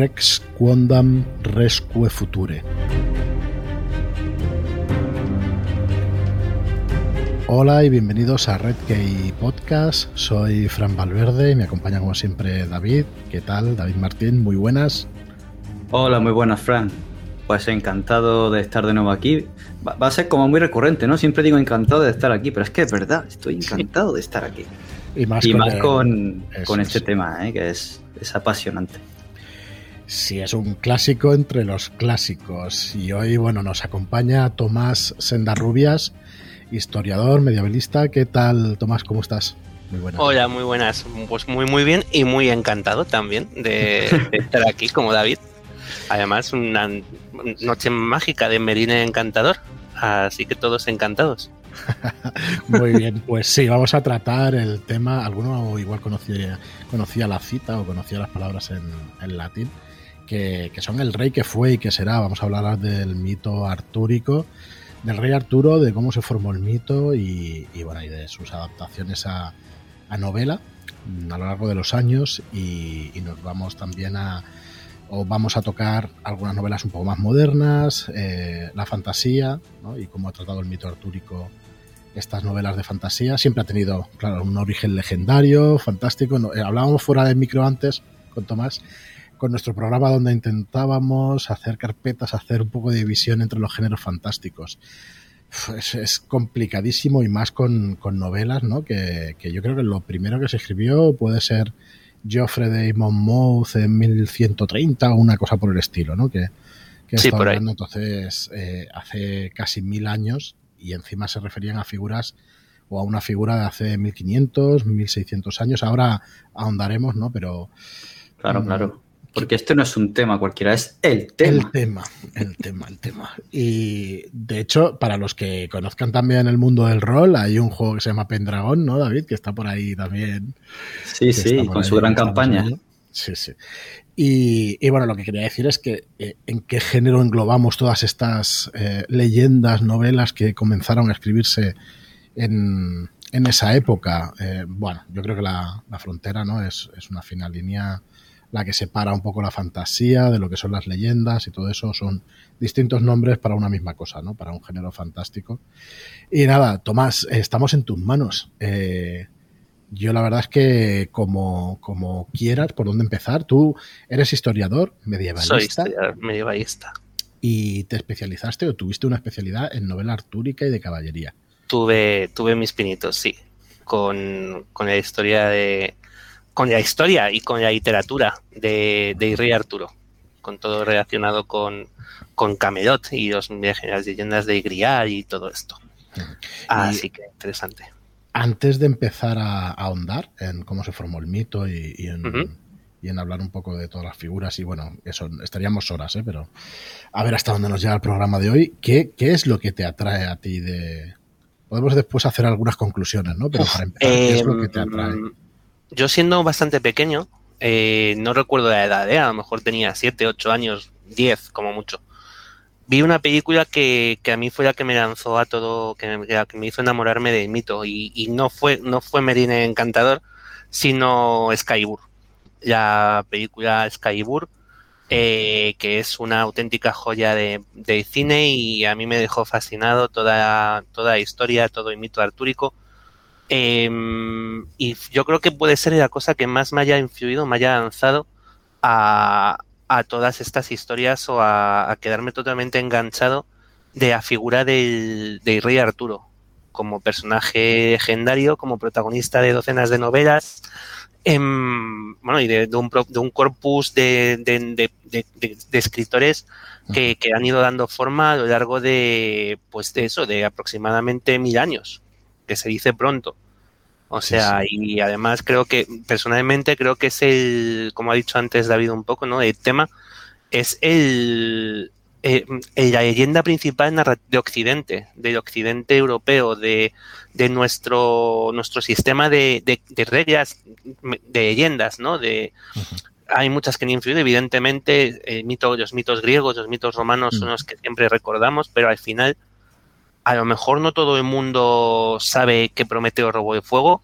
Rex Quondam Rescue Future. Hola y bienvenidos a Red Key Podcast. Soy Fran Valverde y me acompaña como siempre David. ¿Qué tal? David Martín, muy buenas. Hola, muy buenas, Fran. Pues encantado de estar de nuevo aquí. Va, a ser como muy recurrente, ¿no? Siempre digo encantado de estar aquí, pero es que es verdad, estoy encantado de estar aquí. Y más con, con, este tema, ¿eh? que es, es apasionante. Sí, es un clásico entre los clásicos. Y hoy, bueno, nos acompaña Tomás Sendarrubias historiador, medievalista. ¿Qué tal, Tomás? ¿Cómo estás? Muy buenas. Hola, muy buenas. Pues muy, muy bien y muy encantado también de, estar aquí como David. Además, una noche mágica de Merine Encantador. Así que todos encantados. Muy bien, pues sí, vamos a tratar el tema. Alguno igual conocía, conocía la cita o conocía las palabras en, latín, que, son el rey que fue y que será. Vamos a hablar del mito artúrico del rey Arturo, de cómo se formó el mito y, de sus adaptaciones a, novela a lo largo de los años y, nos vamos también a o vamos a tocar algunas novelas un poco más modernas, eh, la fantasía y cómo ha tratado el mito artúrico estas novelas de fantasía. Siempre ha tenido, claro, un origen legendario, fantástico. Eh, hablábamos fuera del micro antes con Tomás con nuestro programa donde intentábamos hacer carpetas, hacer un poco de división entre los géneros fantásticos. Es, complicadísimo y más con, novelas, ¿no? Que, yo creo que lo primero que se escribió puede ser Geoffrey de Monmouth en 1130 o una cosa por el estilo, ¿no? Que, que sí, por entonces eh, hace casi mil años y encima se referían a figuras o a una figura de hace 1500, 1600 años. Ahora ahondaremos, ¿no? Pero... Claro, claro. Porque este no es un tema cualquiera, es el tema. El tema, el tema, el tema. Y de hecho, para los que conozcan también el mundo del rol, hay un juego que se llama Pendragon, ¿no, David? Que está por ahí también. Sí, sí, con su gran campaña. Sí, sí. Y, bueno, lo que quería decir es que eh, en qué género englobamos todas estas eh, leyendas, novelas que comenzaron a escribirse en, esa época. Eh, bueno, yo creo que la, frontera no es, es una fina línea la que separa un poco la fantasía de lo que son las leyendas y todo eso son distintos nombres para una misma cosa, ¿no? Para un género fantástico. Y nada, Tomás, estamos en tus manos. Eh, yo la verdad es que como, como quieras, por dónde empezar, tú eres historiador medievalista. Soy medievalista. ¿Y te especializaste o tuviste una especialidad en novela artúrica y de caballería? Tuve, tuve mis pinitos, sí, con, con la historia de, con la historia y con la literatura de, de Rey Arturo, con todo relacionado con, con Camelot y los, las leyendas de Grial y todo esto. Así que interesante. Antes de empezar a, ahondar en cómo se formó el mito y, en, y, en, hablar un poco de todas las figuras, y bueno, eso estaríamos horas, ¿eh? pero a ver hasta dónde nos llega el programa de hoy. ¿Qué, qué es lo que te atrae a ti de, Podemos después hacer algunas conclusiones, ¿no? Pero para empezar, ¿qué es lo que te atrae? Yo siendo bastante pequeño, eh, no recuerdo la edad, ¿eh? a lo mejor tenía 7, 8 años, 10 como mucho. Vi una película que, que, a mí fue la que me lanzó a todo, que me, que me hizo enamorarme del mito. Y, y, no fue, no fue Merine Encantador, sino Skybur. La película Skybur, eh, que es una auténtica joya de, de, cine y a mí me dejó fascinado toda, toda la historia, todo el mito artúrico Em, y yo creo que puede ser la cosa que más me haya influido, me haya lanzado a, todas estas historias o a, quedarme totalmente enganchado de la figura del, rey Arturo como personaje legendario, como protagonista de docenas de novelas, em, bueno, y de, un, de un corpus de, escritores que, que, han ido dando forma a lo largo de, pues de eso, de aproximadamente mil años que se dice pronto. O sea, y además creo que, personalmente creo que es el, como ha dicho antes David un poco, ¿no? El tema es el, eh, la leyenda principal de Occidente, del Occidente europeo, de, de nuestro, nuestro sistema de, de, reglas, de leyendas, ¿no? De, Hay muchas que han influido, evidentemente, el mito, los mitos griegos, los mitos romanos son mm. los que siempre recordamos, pero al final a lo mejor no todo el mundo sabe que Prometeo robó el fuego,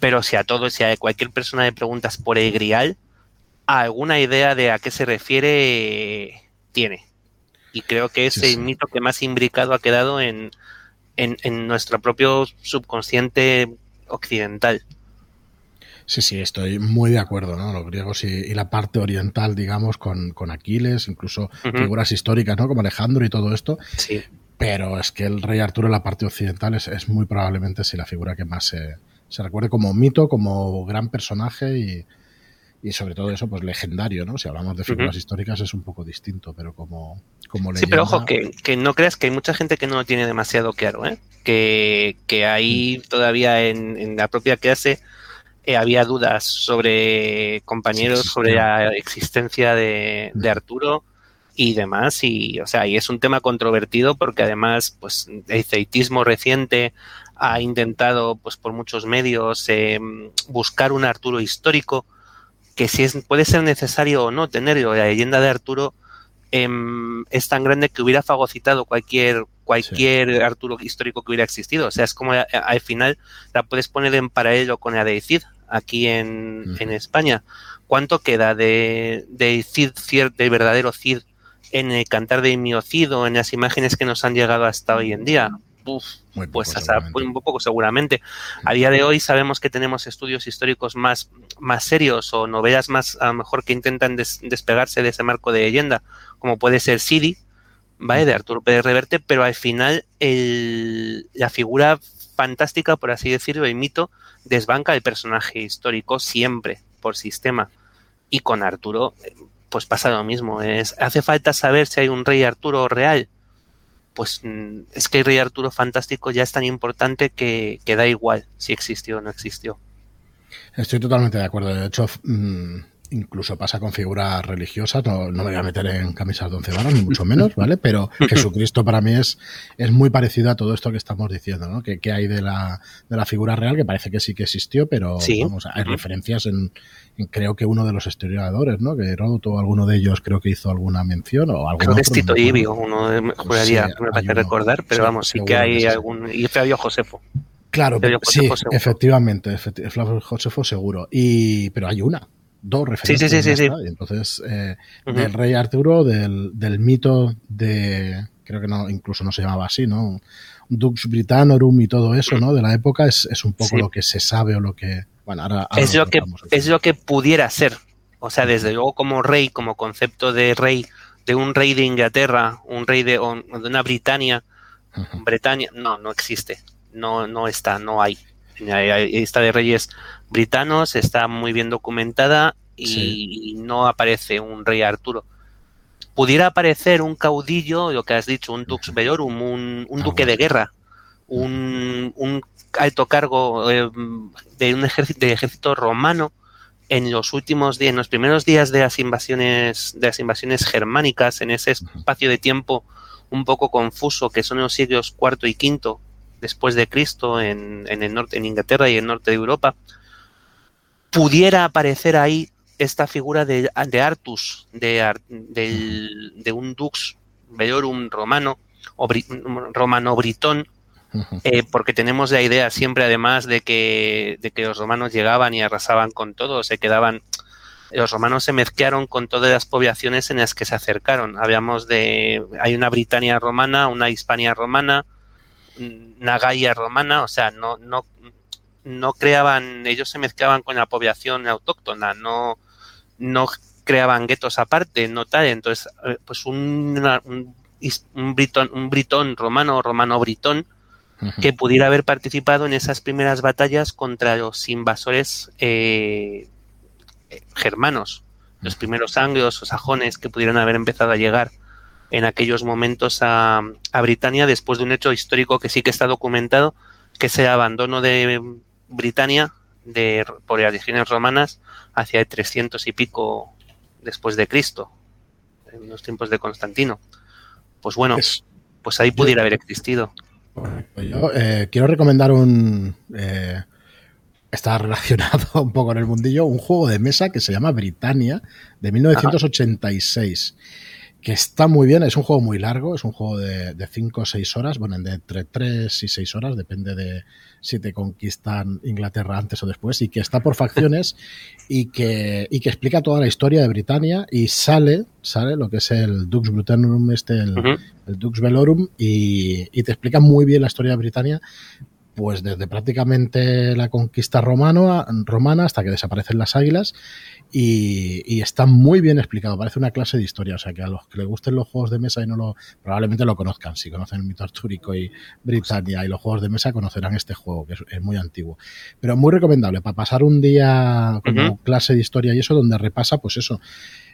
pero si a todos, si a cualquier persona le preguntas por el Grial, alguna idea de a qué se refiere tiene. Y creo que es el mito que más imbricado ha quedado en, en, nuestro propio subconsciente occidental. Sí, sí, estoy muy de acuerdo, ¿no? Los griegos y, la parte oriental, digamos, con, Aquiles, incluso figuras históricas, ¿no? Como Alejandro y todo esto. Sí. Pero es que el rey Arturo en la parte occidental es, muy probablemente sí, la figura que más se, se recuerde como mito, como gran personaje y, y sobre todo eso, pues legendario, ¿no? Si hablamos de figuras históricas es un poco distinto, pero como, como leyenda... Sí, pero ojo, que, que, no creas que hay mucha gente que no lo tiene demasiado claro, ¿eh? Que, que ahí mm. todavía en, en, la propia clase eh, había dudas sobre compañeros, sobre la existencia de, de, mm. Arturo y demás, y o sea, y es un tema controvertido porque además, pues, el ceitismo reciente ha intentado, pues, por muchos medios, eh, buscar un Arturo histórico, que si es, puede ser necesario o no tenerlo, la leyenda de Arturo em, es tan grande que hubiera fagocitado cualquier cualquier Arturo histórico que hubiera existido. O sea, es como al final la puedes poner en paralelo con la de Cid aquí en, en España. ¿Cuánto queda de, de Cid, del verdadero Cid en el cantar de Miocid o en las imágenes que nos han llegado hasta hoy en día? pues hasta un poco seguramente. A día de hoy sabemos que tenemos estudios históricos más, más serios o novelas más a lo mejor que intentan despegarse de ese marco de leyenda, como puede ser Sidi, ¿vale? De Arturo Pérez Reverte, pero al final el, la figura fantástica, por así decirlo, el mito, desbanca el personaje histórico siempre, por sistema. Y con Arturo, pues pasa lo mismo. Es, hace falta saber si hay un rey Arturo real pues mm, es que el Rey Arturo Fantástico ya es tan importante que, da igual si existió o no existió. Estoy totalmente de acuerdo. De hecho, mm, incluso pasa con figuras religiosas, no, me voy a meter en camisas de once varas, ni mucho menos, ¿vale? Pero Jesucristo para mí es, es muy parecido a todo esto que estamos diciendo, ¿no? Que, hay de la, de la figura real, que parece que sí que existió, pero vamos, hay referencias en, creo que uno de los historiadores, ¿no? Que Heródoto o alguno de ellos creo que hizo alguna mención o algo. Creo que es Tito Ibio, uno de, juraría, me parece recordar, pero vamos, sí que hay algún... Y Flavio Josefo. Claro, sí, efectivamente, Flavio Josefo seguro. Y, pero hay una, dos referencias. Sí, sí, sí, sí, Entonces, eh, del rey Arturo, del, del, mito de, creo que no, incluso no se llamaba así, ¿no? Dux Britannorum y todo eso, ¿no? De la época es, es un poco lo que se sabe o lo que, bueno, ahora, es lo que es lo que pudiera ser. O sea, desde luego como rey, como concepto de rey, de un rey de Inglaterra, un rey de, de una Britania, Bretaña, no, no existe. No, no está, no hay. Esta de reyes britanos está muy bien documentada y, no aparece un rey Arturo. Pudiera aparecer un caudillo, lo que has dicho, un dux bellorum, un, un duque de guerra, un, un alto cargo eh, de un ejército, de ejército romano en los últimos días, en los primeros días de las invasiones, de las invasiones germánicas, en ese espacio de tiempo un poco confuso que son los siglos cuarto y quinto después de Cristo en, en el norte, en Inglaterra y el norte de Europa, pudiera aparecer ahí esta figura de, de Artus, de, de, un dux bellorum romano o romano britón, eh, porque tenemos la idea siempre además de que, de que los romanos llegaban y arrasaban con todo, se quedaban, los romanos se mezclaron con todas las poblaciones en las que se acercaron. Habíamos de, hay una Britania romana, una Hispania romana, una Gaia romana, o sea, no, no, no creaban, ellos se mezclaban con la población autóctona, no, no creaban guetos aparte, no tal, entonces, eh, pues un, un, un, britón, un britón romano, romano britón, que pudiera haber participado en esas primeras batallas contra los invasores eh, germanos, los primeros anglos o sajones que pudieran haber empezado a llegar en aquellos momentos a, a Britania después de un hecho histórico que sí que está documentado, que es el abandono de Britania de, por las legiones romanas hacia el 300 y pico después de Cristo, en los tiempos de Constantino. Pues bueno, pues ahí pudiera haber existido. Yo eh, quiero recomendar un. Eh, está relacionado un poco en el mundillo, un juego de mesa que se llama Britannia de 1986. Que está muy bien, es un juego muy largo, es un juego de 5 o 6 horas, bueno, de entre 3 y 6 horas, depende de si te conquistan Inglaterra antes o después, y que está por facciones y que, y que explica toda la historia de Britania y sale, sale lo que es el Dux Brutanum, este, el, el Dux Velorum, y, y, te explica muy bien la historia de Britania, pues desde prácticamente la conquista romano, romana hasta que desaparecen las águilas y, está muy bien explicado, parece una clase de historia, o sea que a los que les gusten los juegos de mesa y no lo, probablemente lo conozcan, si conocen el mito artúrico y Britannia y los juegos de mesa conocerán este juego, que es, muy antiguo, pero muy recomendable para pasar un día como clase de historia y eso donde repasa pues eso,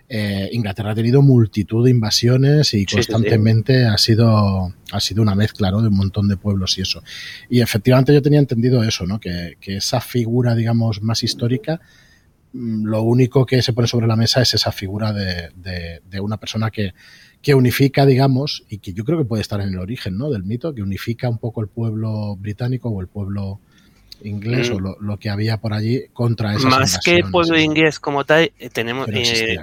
eh, Inglaterra ha tenido multitud de invasiones y constantemente ha sido ha sido una mezcla ¿no? de un montón de pueblos y eso. Y efectivamente yo tenía entendido eso, ¿no? que, esa figura, digamos, más histórica, mm, lo único que se pone sobre la mesa es esa figura de, de, una persona que, que unifica, digamos, y que yo creo que puede estar en el origen ¿no? del mito, que unifica un poco el pueblo británico o el pueblo inglés o mm. lo, que había por allí contra esas Más que el pueblo inglés como tal, eh, tenemos eh,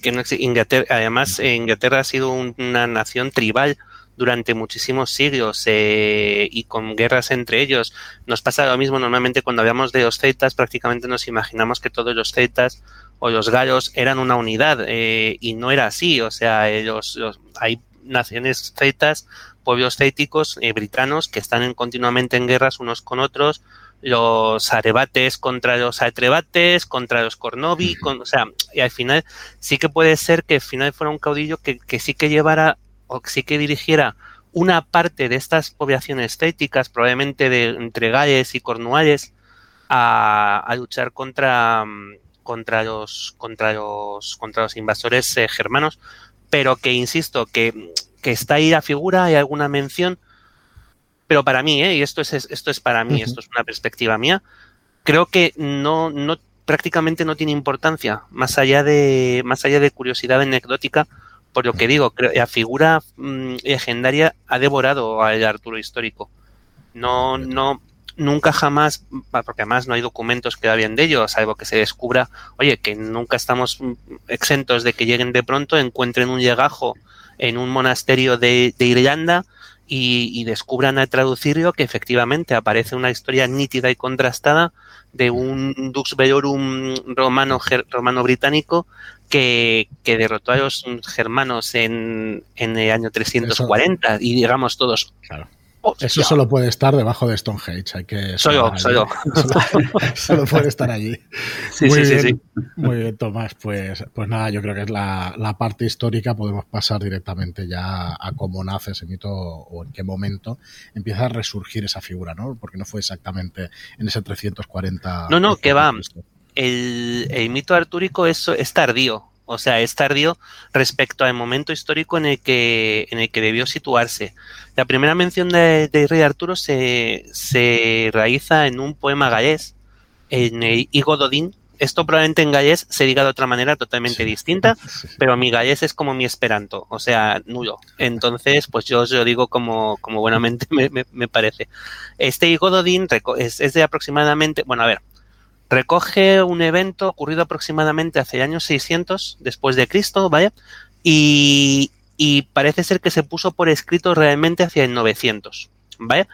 que no Inglaterra, además eh, Inglaterra ha sido una nación tribal durante muchísimos siglos eh, y con guerras entre ellos. Nos pasa lo mismo normalmente cuando hablamos de los celtas, prácticamente nos imaginamos que todos los celtas o los gallos eran una unidad y no era así. O sea, ellos, hay naciones celtas, pueblos célticos britanos que están continuamente en guerras unos con otros los arebates contra los atrebates, contra los cornovi, con, o sea, y al final sí que puede ser que al final fuera un caudillo que, que sí que llevara o que sí que dirigiera una parte de estas poblaciones estéticas, probablemente de entre Gales y Cornualles, a, a luchar contra, contra los contra los contra los invasores eh, germanos, pero que insisto que, que está ahí la figura, hay alguna mención, pero para mí, ¿eh? y esto es, esto es para mí, esto es una perspectiva mía, creo que no, no, prácticamente no tiene importancia, más allá de, más allá de curiosidad anecdótica, por lo que digo, creo, la figura mm, legendaria ha devorado al Arturo histórico. No, no, nunca jamás, porque además no hay documentos que hablen de ello, salvo que se descubra, oye, que nunca estamos exentos de que lleguen de pronto, encuentren un llegajo en un monasterio de, de Irlanda y, descubran al traducirlo que efectivamente aparece una historia nítida y contrastada de un Dux Velorum romano, romano británico que, que, derrotó a los germanos en, en el año 340 y digamos todos, claro. Eso solo puede estar debajo de Stonehenge. Hay que soy yo, soy yo. Solo, puede estar allí. Sí, muy sí, bien, sí, Muy bien, Tomás. Pues, pues nada, yo creo que es la, la, parte histórica. Podemos pasar directamente ya a cómo nace ese mito o en qué momento empieza a resurgir esa figura, ¿no? Porque no fue exactamente en ese 340. No, no, que va. El, el mito artúrico es, es tardío. O sea, es tardío respecto al momento histórico en el que, en el que debió situarse. La primera mención de, Rey Arturo se, se realiza en un poema gallés, en el Higo Dodín. Esto probablemente en gallés se diga de otra manera totalmente distinta, pero mi gallés es como mi esperanto, o sea, nulo. Entonces, pues yo os lo digo como, como buenamente me, me, parece. Este Higo Dodín es, es de aproximadamente, bueno, a ver, recoge un evento ocurrido aproximadamente hace años 600 después de Cristo, ¿vale? Y, parece ser que se puso por escrito realmente hacia el 900, ¿vale?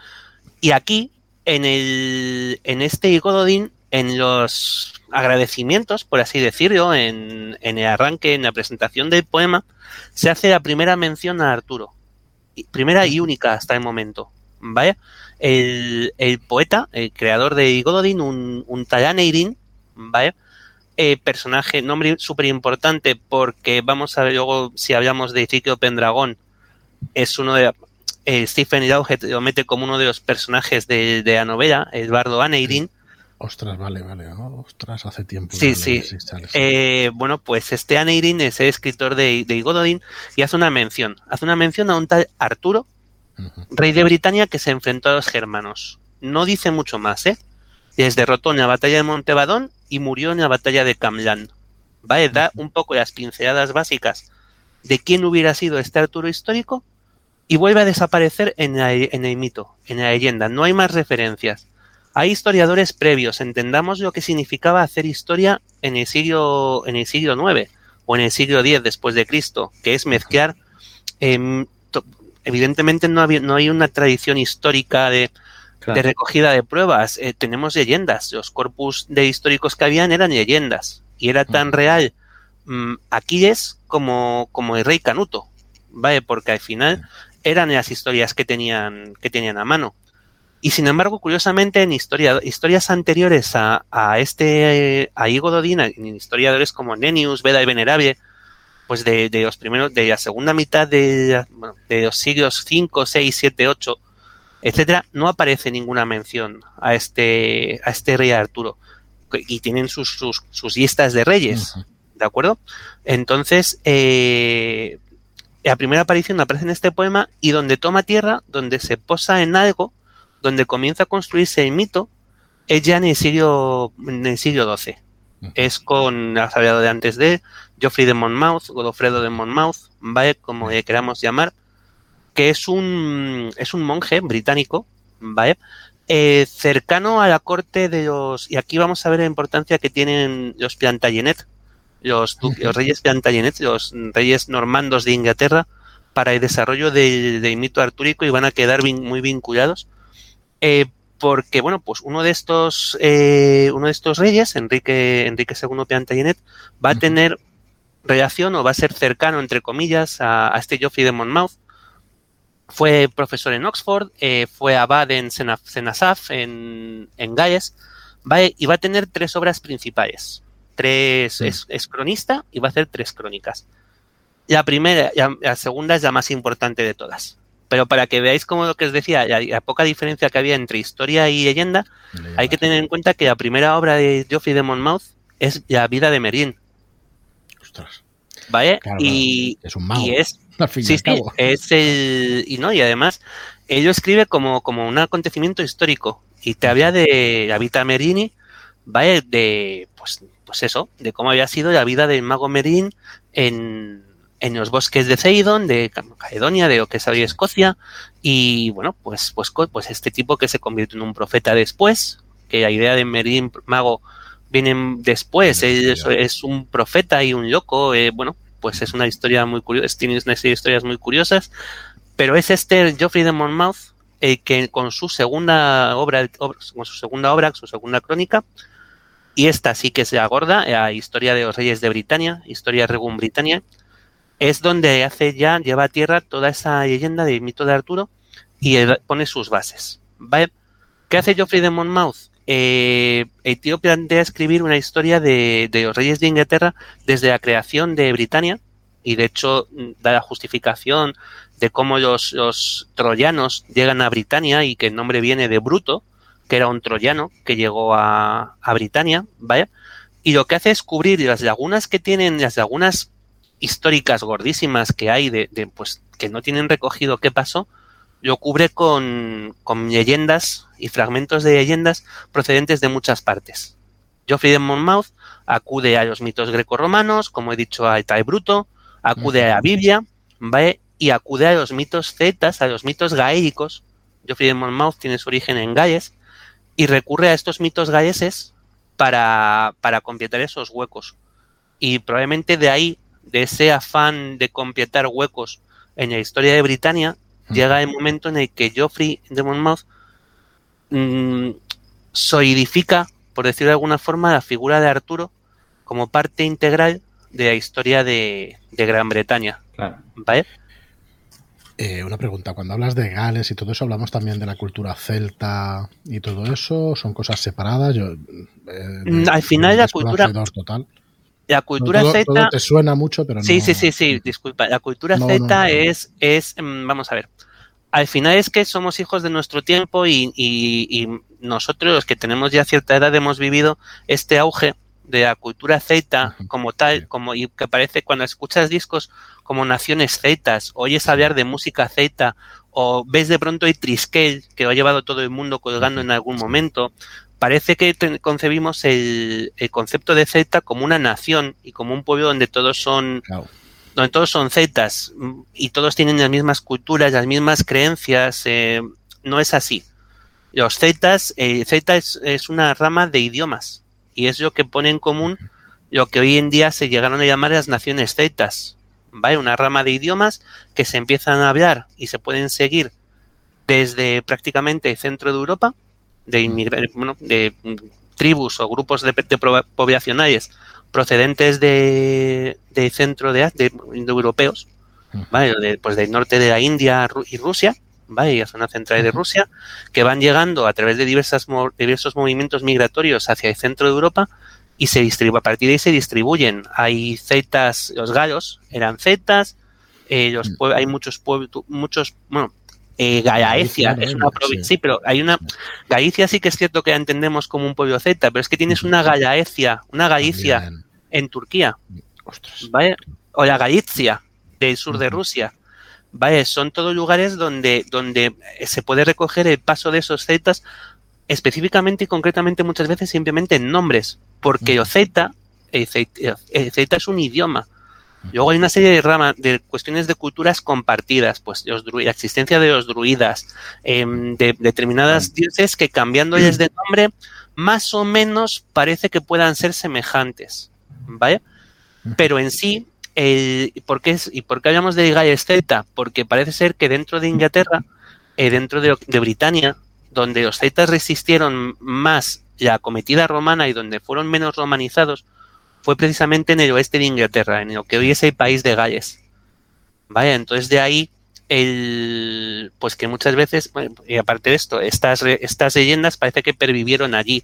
Y aquí, en, el, en este Igododín, en los agradecimientos, por así decirlo, en, en el arranque, en la presentación del poema, se hace la primera mención a Arturo. Primera y única hasta el momento, ¿vale? El, el poeta, el creador de Gododin, un, un Talaneirin, ¿vale? Eh, personaje, nombre súper importante porque vamos a ver luego si hablamos de Ezequiel Pendragón, es uno de eh, Stephen Dowgett lo mete como uno de los personajes de, de la novela, el bardo Aneirin. Ostras, vale, vale, ostras, hace tiempo. Sí, sí. Eh, bueno, pues este Aneirin es el escritor de, de Gododin y hace una mención, hace una mención a un tal Arturo, rey de Britania que se enfrentó a los germanos. No dice mucho más, ¿eh? Les derrotó en la batalla de Montebadón y murió en la batalla de Camlan. ¿Vale? Da un poco las pinceladas básicas de quién hubiera sido este Arturo histórico y vuelve a desaparecer en, en el mito, en la leyenda. No hay más referencias. Hay historiadores previos, entendamos lo que significaba hacer historia en el siglo, en el siglo IX, o en el siglo X después de Cristo, que es mezclar, em, evidentemente no, no hay una tradición histórica de, recogida de pruebas, eh, tenemos leyendas, los corpus de históricos que habían eran leyendas, y era tan real. Um, Aquiles como, como el rey Canuto, ¿vale? Porque al final eran las historias que tenían, que tenían a mano. Y sin embargo, curiosamente, en historia, historias anteriores a, a este, a Higo Dodina, en historiadores como Nenius, Veda y Venerable, pues de, de, los primeros, de la segunda mitad de, de los siglos 5, 6, 7, 8, etcétera, no aparece ninguna mención a este, a este rey Arturo. Y tienen sus, sus, sus listas de reyes, ¿de acuerdo? Entonces, eh, la primera aparición aparece en este poema y donde toma tierra, donde se posa en algo, donde comienza a construirse el mito, es ya en el siglo, en el siglo XII. Es con, has hablado de antes de Geoffrey de Monmouth, Godofredo de Monmouth, ¿vale? Como le queramos llamar, que es un, es un monje británico, ¿vale? Eh, cercano a la corte de los, y aquí vamos a ver la importancia que tienen los Plantagenet, los, los reyes Plantagenet, los reyes normandos de Inglaterra, para el desarrollo del, mito artúrico y van a quedar muy vinculados. Eh, porque, bueno, pues uno de estos, eh, uno de estos reyes, Enrique, Enrique II Plantagenet, va a tener relación o va a ser cercano, entre comillas, a, este Geoffrey de Monmouth. Fue profesor en Oxford, eh, fue abad en Senasaf, en, en Galles, y va a tener tres obras principales tres, es, cronista y va a hacer tres crónicas. La primera, la, segunda es la más importante de todas. Pero para que veáis como lo que os decía, la, poca diferencia que había entre historia y leyenda, hay que tener en cuenta que la primera obra de Geoffrey de Monmouth es La vida de Merín. Ostras. ¿Vale? y es un mago. Y es, sí, es el, y no, y además, ello escribe como, como un acontecimiento histórico. Y te había de la vida Merini, ¿vale? De, pues, pues eso, de cómo había sido la vida del mago Merín en, en los bosques de Ceidon, de Caledonia, de lo que es hoy Escocia, y bueno, pues, pues, pues este tipo que se convirtió en un profeta después, que la idea de Merín mago viene después, es, un profeta y un loco, eh, bueno, pues es una historia muy curiosa, tiene una serie de historias muy curiosas, pero es este Geoffrey de Monmouth el que con su segunda obra, con su segunda obra, su segunda crónica, y esta sí que se agorda, la historia de los reyes de Britania, historia Regum Britannia, es donde hace ya, lleva a tierra toda esa leyenda del mito de Arturo y pone sus bases. ¿Qué hace Geoffrey de Monmouth? Eh, tío plantea escribir una historia de, los reyes de Inglaterra desde la creación de Britania y de hecho da la justificación de cómo los, los troyanos llegan a Britania y que el nombre viene de Bruto, que era un troyano que llegó a, a Britania, ¿vale? Y lo que hace es cubrir las lagunas que tienen, las lagunas históricas gordísimas que hay de, de pues que no tienen recogido qué pasó, lo cubre con, con, leyendas y fragmentos de leyendas procedentes de muchas partes. Geoffrey de Monmouth acude a los mitos grecorromanos, como he dicho, a Etae Bruto, acude a la Biblia, ¿vale? Y acude a los mitos cetas, a los mitos gaélicos. Geoffrey de Monmouth tiene su origen en Galles, y recurre a estos mitos galleses para, para completar esos huecos. Y probablemente de ahí, de ese afán de completar huecos en la historia de Britania, llega el momento en el que Geoffrey de Monmouth mmm, solidifica, por decirlo de alguna forma, la figura de Arturo como parte integral de la historia de, de Gran Bretaña. ¿Vale? Eh, una pregunta, cuando hablas de Gales y todo eso, ¿hablamos también de la cultura celta y todo eso? ¿Son cosas separadas? Yo, eh, mm, Al final la cultura... total. La cultura celta... te suena mucho, pero sí, no... Sí, sí, sí, disculpa. La cultura celta es, es, mm, vamos a ver, al final es que somos hijos de nuestro tiempo y, y, y, nosotros, los que tenemos ya cierta edad, hemos vivido este auge de la cultura celta como tal, como y que parece cuando escuchas discos como Naciones Zetas, oyes hablar de música zeta, o ves de pronto el Triskel, que lo ha llevado todo el mundo colgando en algún momento, parece que concebimos el, el, concepto de Zeta como una nación y como un pueblo donde todos son claro. donde todos son zetas y todos tienen las mismas culturas, las mismas creencias. Eh, no es así. Los zetas, eh, zeta es, es, una rama de idiomas y es lo que pone en común lo que hoy en día se llegaron a llamar las naciones cetas, ¿vale? Una rama de idiomas que se empiezan a hablar y se pueden seguir desde prácticamente el centro de Europa, de, de tribus o grupos de, poblacionales procedentes de, centro de, de, europeos, ¿vale? pues del norte de la India y Rusia, ¿vale? y la zona central de Rusia, que van llegando a través de diversas, diversos movimientos migratorios hacia el centro de Europa y se distribuye, a partir de ahí se distribuyen. Hay zetas, los galos eran zetas, eh, los mm. hay muchos pueblos, muchos, bueno, eh, Galicia es una provincia, sí. pero hay una Galicia sí que es cierto que la entendemos como un pueblo Z, pero es que tienes una Galicia, una Galicia en Turquía, ¿vale? O la Galicia del sur de Rusia, ¿vale? Son todos lugares donde, donde se puede recoger el paso de esos zetas específicamente y concretamente muchas veces simplemente en nombres, porque el Z, el Z es un idioma, Luego hay una serie de ramas, de cuestiones de culturas compartidas, pues los la existencia de los druidas, em, de determinadas dioses que cambiándoles de nombre, más o menos parece que puedan ser semejantes, ¿vale? Pero en sí, el, ¿por qué ¿y por qué hablamos de Gaius Celta? Porque parece ser que dentro de Inglaterra, eh, dentro de, de Britania, donde los celtas resistieron más la cometida romana y donde fueron menos romanizados, fue precisamente en el oeste de Inglaterra, en lo que hoy es el país de Gales. Vaya, entonces de ahí el pues que muchas veces, y aparte de esto, estas, estas leyendas parece que pervivieron allí.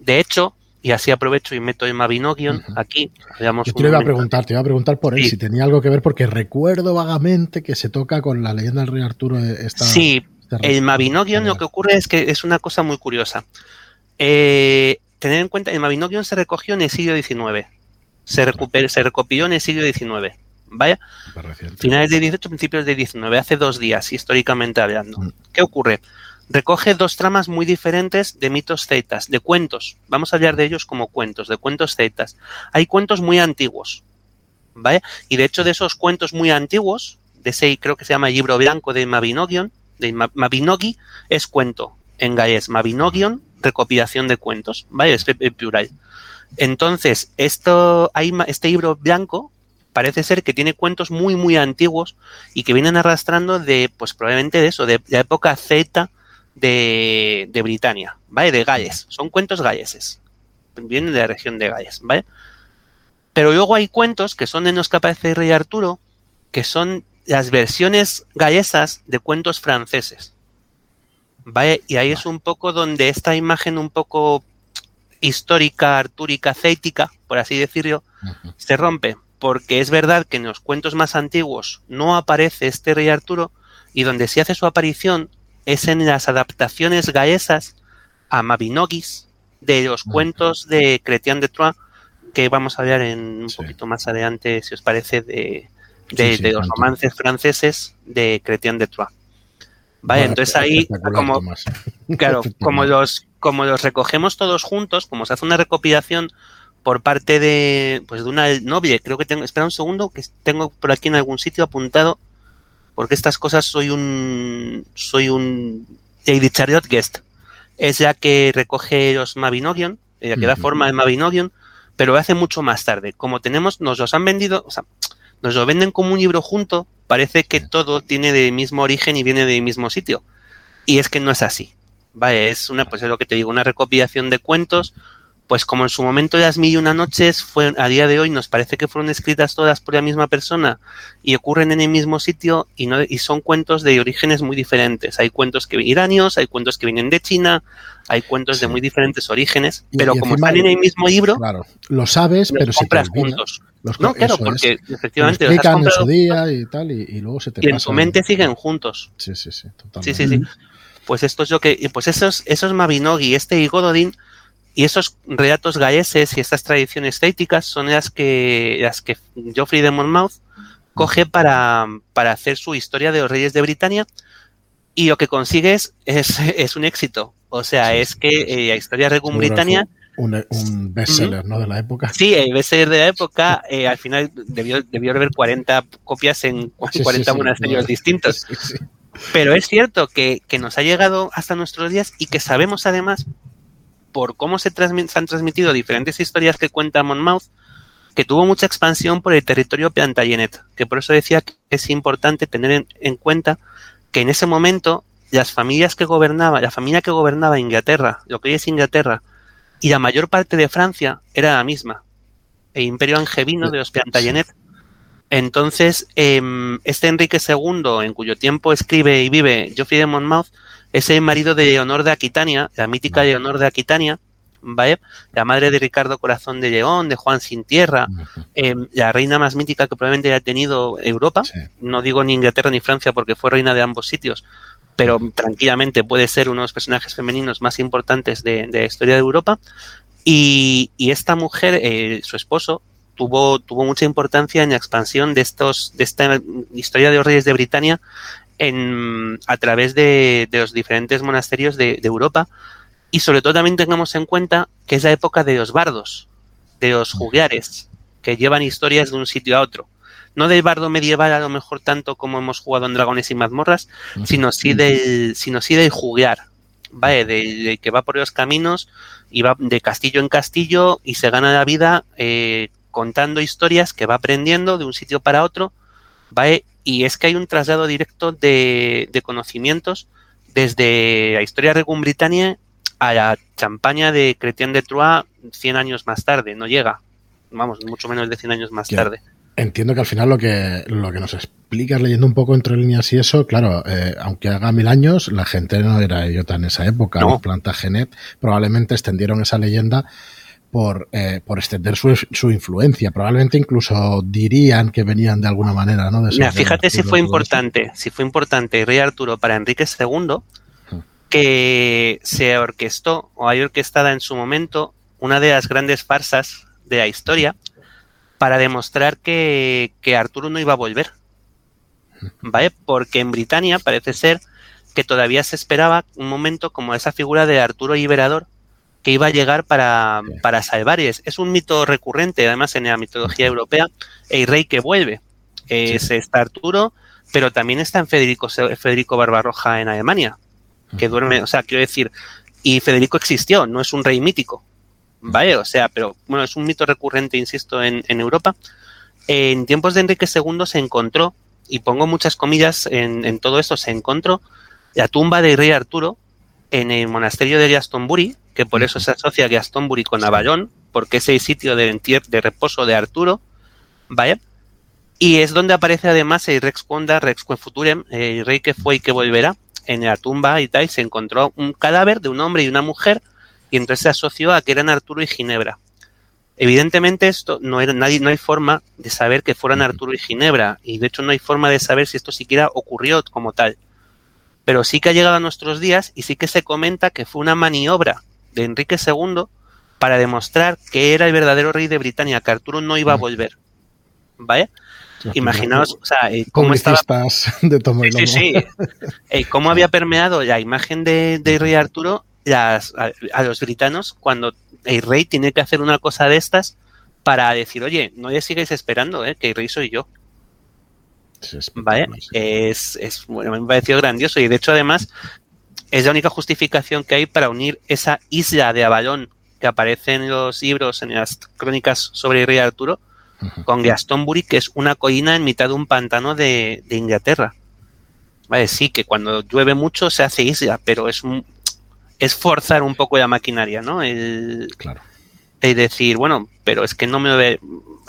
De hecho, y así aprovecho y meto en Mabinogion aquí. Yo te iba a preguntar, te iba a preguntar por él si tenía algo que ver, porque recuerdo vagamente que se toca con la leyenda del rey Arturo. Esta, sí, el Mabinogion lo que ocurre es que es una cosa muy curiosa. Eh, tener en cuenta, el Mabinogion se recogió en el siglo XIX. Se, recuperó, se recopiló en el siglo XIX. Vaya. Finales de 18, principios de 19, hace dos días, históricamente hablando. Mm. ¿Qué ocurre? Recoge dos tramas muy diferentes de mitos cetas, de cuentos. Vamos a hablar de ellos como cuentos, de cuentos cetas. Hay cuentos muy antiguos. ¿Vale? Y de hecho, de esos cuentos muy antiguos, de ese creo que se llama libro blanco de Mabinogion, de Mabinogi, es cuento. En galés, Mabinogion recopilación de cuentos, ¿vale? Es plural. Entonces, esto, hay, este libro blanco parece ser que tiene cuentos muy, muy antiguos y que vienen arrastrando de, pues probablemente de eso, de la época Z de, de Britania, ¿vale? De Galles. Son cuentos galleses. Vienen de la región de Galles, ¿vale? Pero luego hay cuentos que son en los que aparece rey Arturo, que son las versiones gallesas de cuentos franceses. Y ahí es un poco donde esta imagen un poco histórica, artúrica, cética, por así decirlo, se rompe. Porque es verdad que en los cuentos más antiguos no aparece este rey Arturo y donde sí hace su aparición es en las adaptaciones gaesas a Mabinogis de los cuentos de Chrétien de Troyes, que vamos a hablar en un poquito más adelante, si os parece, de, de los romances franceses de Chrétien de Troyes. Vale, entonces ahí, como, claro, como los, como los recogemos todos juntos, como se hace una recopilación por parte de, pues de una novia, creo que tengo, espera un segundo, que tengo por aquí en algún sitio apuntado, porque estas cosas soy un, soy un Lady Chariot Guest. Es la que recoge los Mabinogion, la que da forma de Mabinogion, pero lo hace mucho más tarde. Como tenemos, nos los han vendido, o sea, nos lo venden como un libro junto, parece que todo tiene del mismo origen y viene del mismo sitio. Y es que no es así. Vale, es una, pues es lo que te digo, una recopilación de cuentos, pues como en su momento las mil y una noches fue, a día de hoy nos parece que fueron escritas todas por la misma persona y ocurren en el mismo sitio y no, y son cuentos de orígenes muy diferentes. Hay cuentos que iranios, hay cuentos que vienen de China, hay cuentos de muy diferentes orígenes, pero como están en el mismo libro, claro, lo sabes, pero si compras juntos no, claro, porque efectivamente los has en su día y tal, y, luego se te Y en su mente siguen juntos. Sí, sí, sí, totalmente. Sí, sí, sí. Pues esto es lo que, pues esos, esos Mabinogi, este Igododin y esos relatos gaeses y estas tradiciones estéticas son las que, las que Geoffrey de Monmouth coge para, para hacer su historia de los reyes de Britania y lo que consigue es, es, un éxito. O sea, es que eh, la historia de Britania un, un bestseller, ¿no? De la época. Sí, el bestseller de la época, eh, al final debió, debió haber 40 copias en 40 monasterios distintos. Pero es cierto que, que, nos ha llegado hasta nuestros días y que sabemos además por cómo se, han transmitido diferentes historias que cuenta Monmouth, que tuvo mucha expansión por el territorio Plantagenet, que por eso decía que es importante tener en, cuenta que en ese momento las familias que gobernaban, la familia que gobernaba Inglaterra, lo que hoy es Inglaterra, y la mayor parte de Francia era la misma, el imperio angevino de los Plantagenet. Entonces, em, este Enrique II, en cuyo tiempo escribe y vive Geoffrey de Monmouth, es el marido de Leonor de Aquitania, la mítica Leonor de Aquitania, ¿vale? La madre de Ricardo Corazón de León, de Juan Sin Tierra, em, la reina más mítica que probablemente haya tenido Europa, no digo ni Inglaterra ni Francia porque fue reina de ambos sitios, pero tranquilamente puede ser uno de los personajes femeninos más importantes de, la historia de Europa. Y, esta mujer, eh, su esposo, tuvo, tuvo mucha importancia en la expansión de estos, de esta historia de los reyes de Britania en, a través de, los diferentes monasterios de, Europa. Y sobre todo también tengamos en cuenta que es la época de los bardos, de los juglares, que llevan historias de un sitio a otro. No del bardo medieval a lo mejor tanto como hemos jugado en Dragones y Mazmorras, sino sí del, sino sí del juglar, ¿vale? De, que va por los caminos y va de castillo en castillo y se gana la vida eh, contando historias que va aprendiendo de un sitio para otro, ¿vale? Y es que hay un traslado directo de, conocimientos desde la historia Regum Britannia a la champaña de Chrétien de Troyes 100 años más tarde, no llega, vamos, mucho menos de 100 años más tarde. Entiendo que al final lo que, lo que nos explicas leyendo un poco entre líneas y eso, claro, eh, aunque haga mil años, la gente no era idiota en esa época. No. Los Genet probablemente extendieron esa leyenda por, eh, por extender su, su, influencia. Probablemente incluso dirían que venían de alguna manera, ¿no? fíjate si fue importante, si fue importante Rey Arturo para Enrique II, que se orquestó o hay orquestada en su momento una de las grandes farsas de la historia para demostrar que, que Arturo no iba a volver. ¿Vale? Porque en Britania parece ser que todavía se esperaba un momento como esa figura de Arturo Liberador, que iba a llegar para, para salvar. Es, es un mito recurrente, además, en la mitología europea, el rey que vuelve. Es, está Arturo, pero también está en Federico, Federico Barbarroja en Alemania, que duerme, o sea, quiero decir, y Federico existió, no es un rey mítico, ¿vale? O sea, pero bueno, es un mito recurrente, insisto, en, en Europa. En tiempos de Enrique II se encontró, y pongo muchas comillas en, en todo esto, se encontró la tumba del rey Arturo en el monasterio de Glastonbury, que por eso se asocia Glastonbury con Avallón, porque es el sitio de, de reposo de Arturo, ¿vale? Y es donde aparece además el Rex Conda, Rex Futurem, el rey que fue y que volverá, en la tumba y tal, se encontró un cadáver de un hombre y una mujer, y entonces se asoció a que eran Arturo y Ginebra. Evidentemente esto no era nadie, no hay forma de saber que fueran Arturo y Ginebra, y de hecho no hay forma de saber si esto siquiera ocurrió como tal. Pero sí que ha llegado a nuestros días y sí que se comenta que fue una maniobra de Enrique II para demostrar que era el verdadero rey de Britania, que Arturo no iba a mm. volver. ¿Vale? Imaginaos, o sea, eh, cómo estaba. De sí, sí, sí. Eh, cómo había permeado la imagen de, rey Arturo a, los britanos cuando el rey tiene que hacer una cosa de estas para decir, oye, no le sigáis esperando, eh, que el rey soy yo. ¿Vale? Es, es, bueno, me ha parecido grandioso y de hecho además es la única justificación que hay para unir esa isla de Avalón que aparece en los libros, en las crónicas sobre el rey Arturo, con Glastonbury, que es una colina en mitad de un pantano de, Inglaterra. Vale, sí, que cuando llueve mucho se hace isla, pero es, es forzar un poco la maquinaria, ¿no? El, claro. el decir, bueno, pero es que no me ve,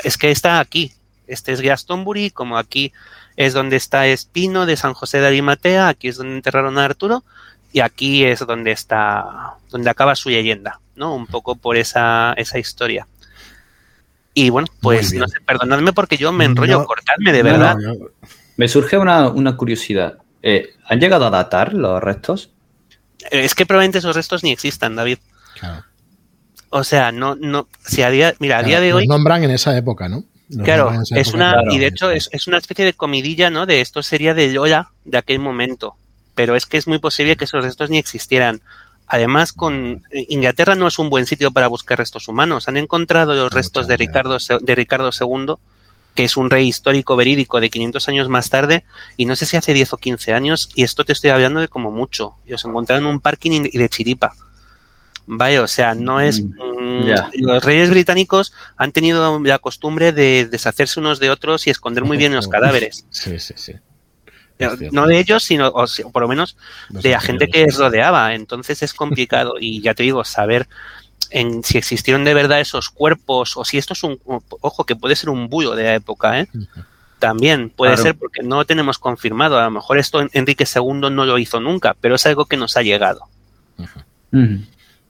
es que está aquí. Este es Glastonbury, como aquí es donde está Espino de San José de Arimatea, aquí es donde enterraron a Arturo, y aquí es donde está, donde acaba su leyenda, ¿no? Un poco por esa, esa historia. Y bueno, pues no sé, perdonadme porque yo me enrollo, cortarme de verdad. Me surge una, curiosidad. Eh, ¿Han llegado a datar los restos? Eh, es que probablemente esos restos ni existan, David. Claro. O sea, no, no, si a día, mira, a día de hoy. nombran en esa época, ¿no? claro, es una, y de hecho es, es, una especie de comidilla, ¿no? De esto sería de Lola de aquel momento pero es que es muy posible que esos restos ni existieran. Además, con Inglaterra no es un buen sitio para buscar restos humanos. Han encontrado los restos de Ricardo, de Ricardo II, que es un rey histórico verídico de 500 años más tarde, y no sé si hace 10 o 15 años, y esto te estoy hablando de como mucho. Y os encontraron en un parking y de chiripa. Vaya, o sea, no es. Mm, mm, los reyes británicos han tenido la costumbre de deshacerse unos de otros y esconder muy bien los cadáveres. Sí, sí, sí. No de ellos, sino, o, por lo menos, de la gente que les rodeaba. Entonces es complicado. y ya te digo, saber en si existieron de verdad esos cuerpos o si esto es un. Ojo, que puede ser un bulo de la época, ¿eh? También puede ser porque no lo tenemos confirmado. A lo mejor esto Enrique II no lo hizo nunca, pero es algo que nos ha llegado.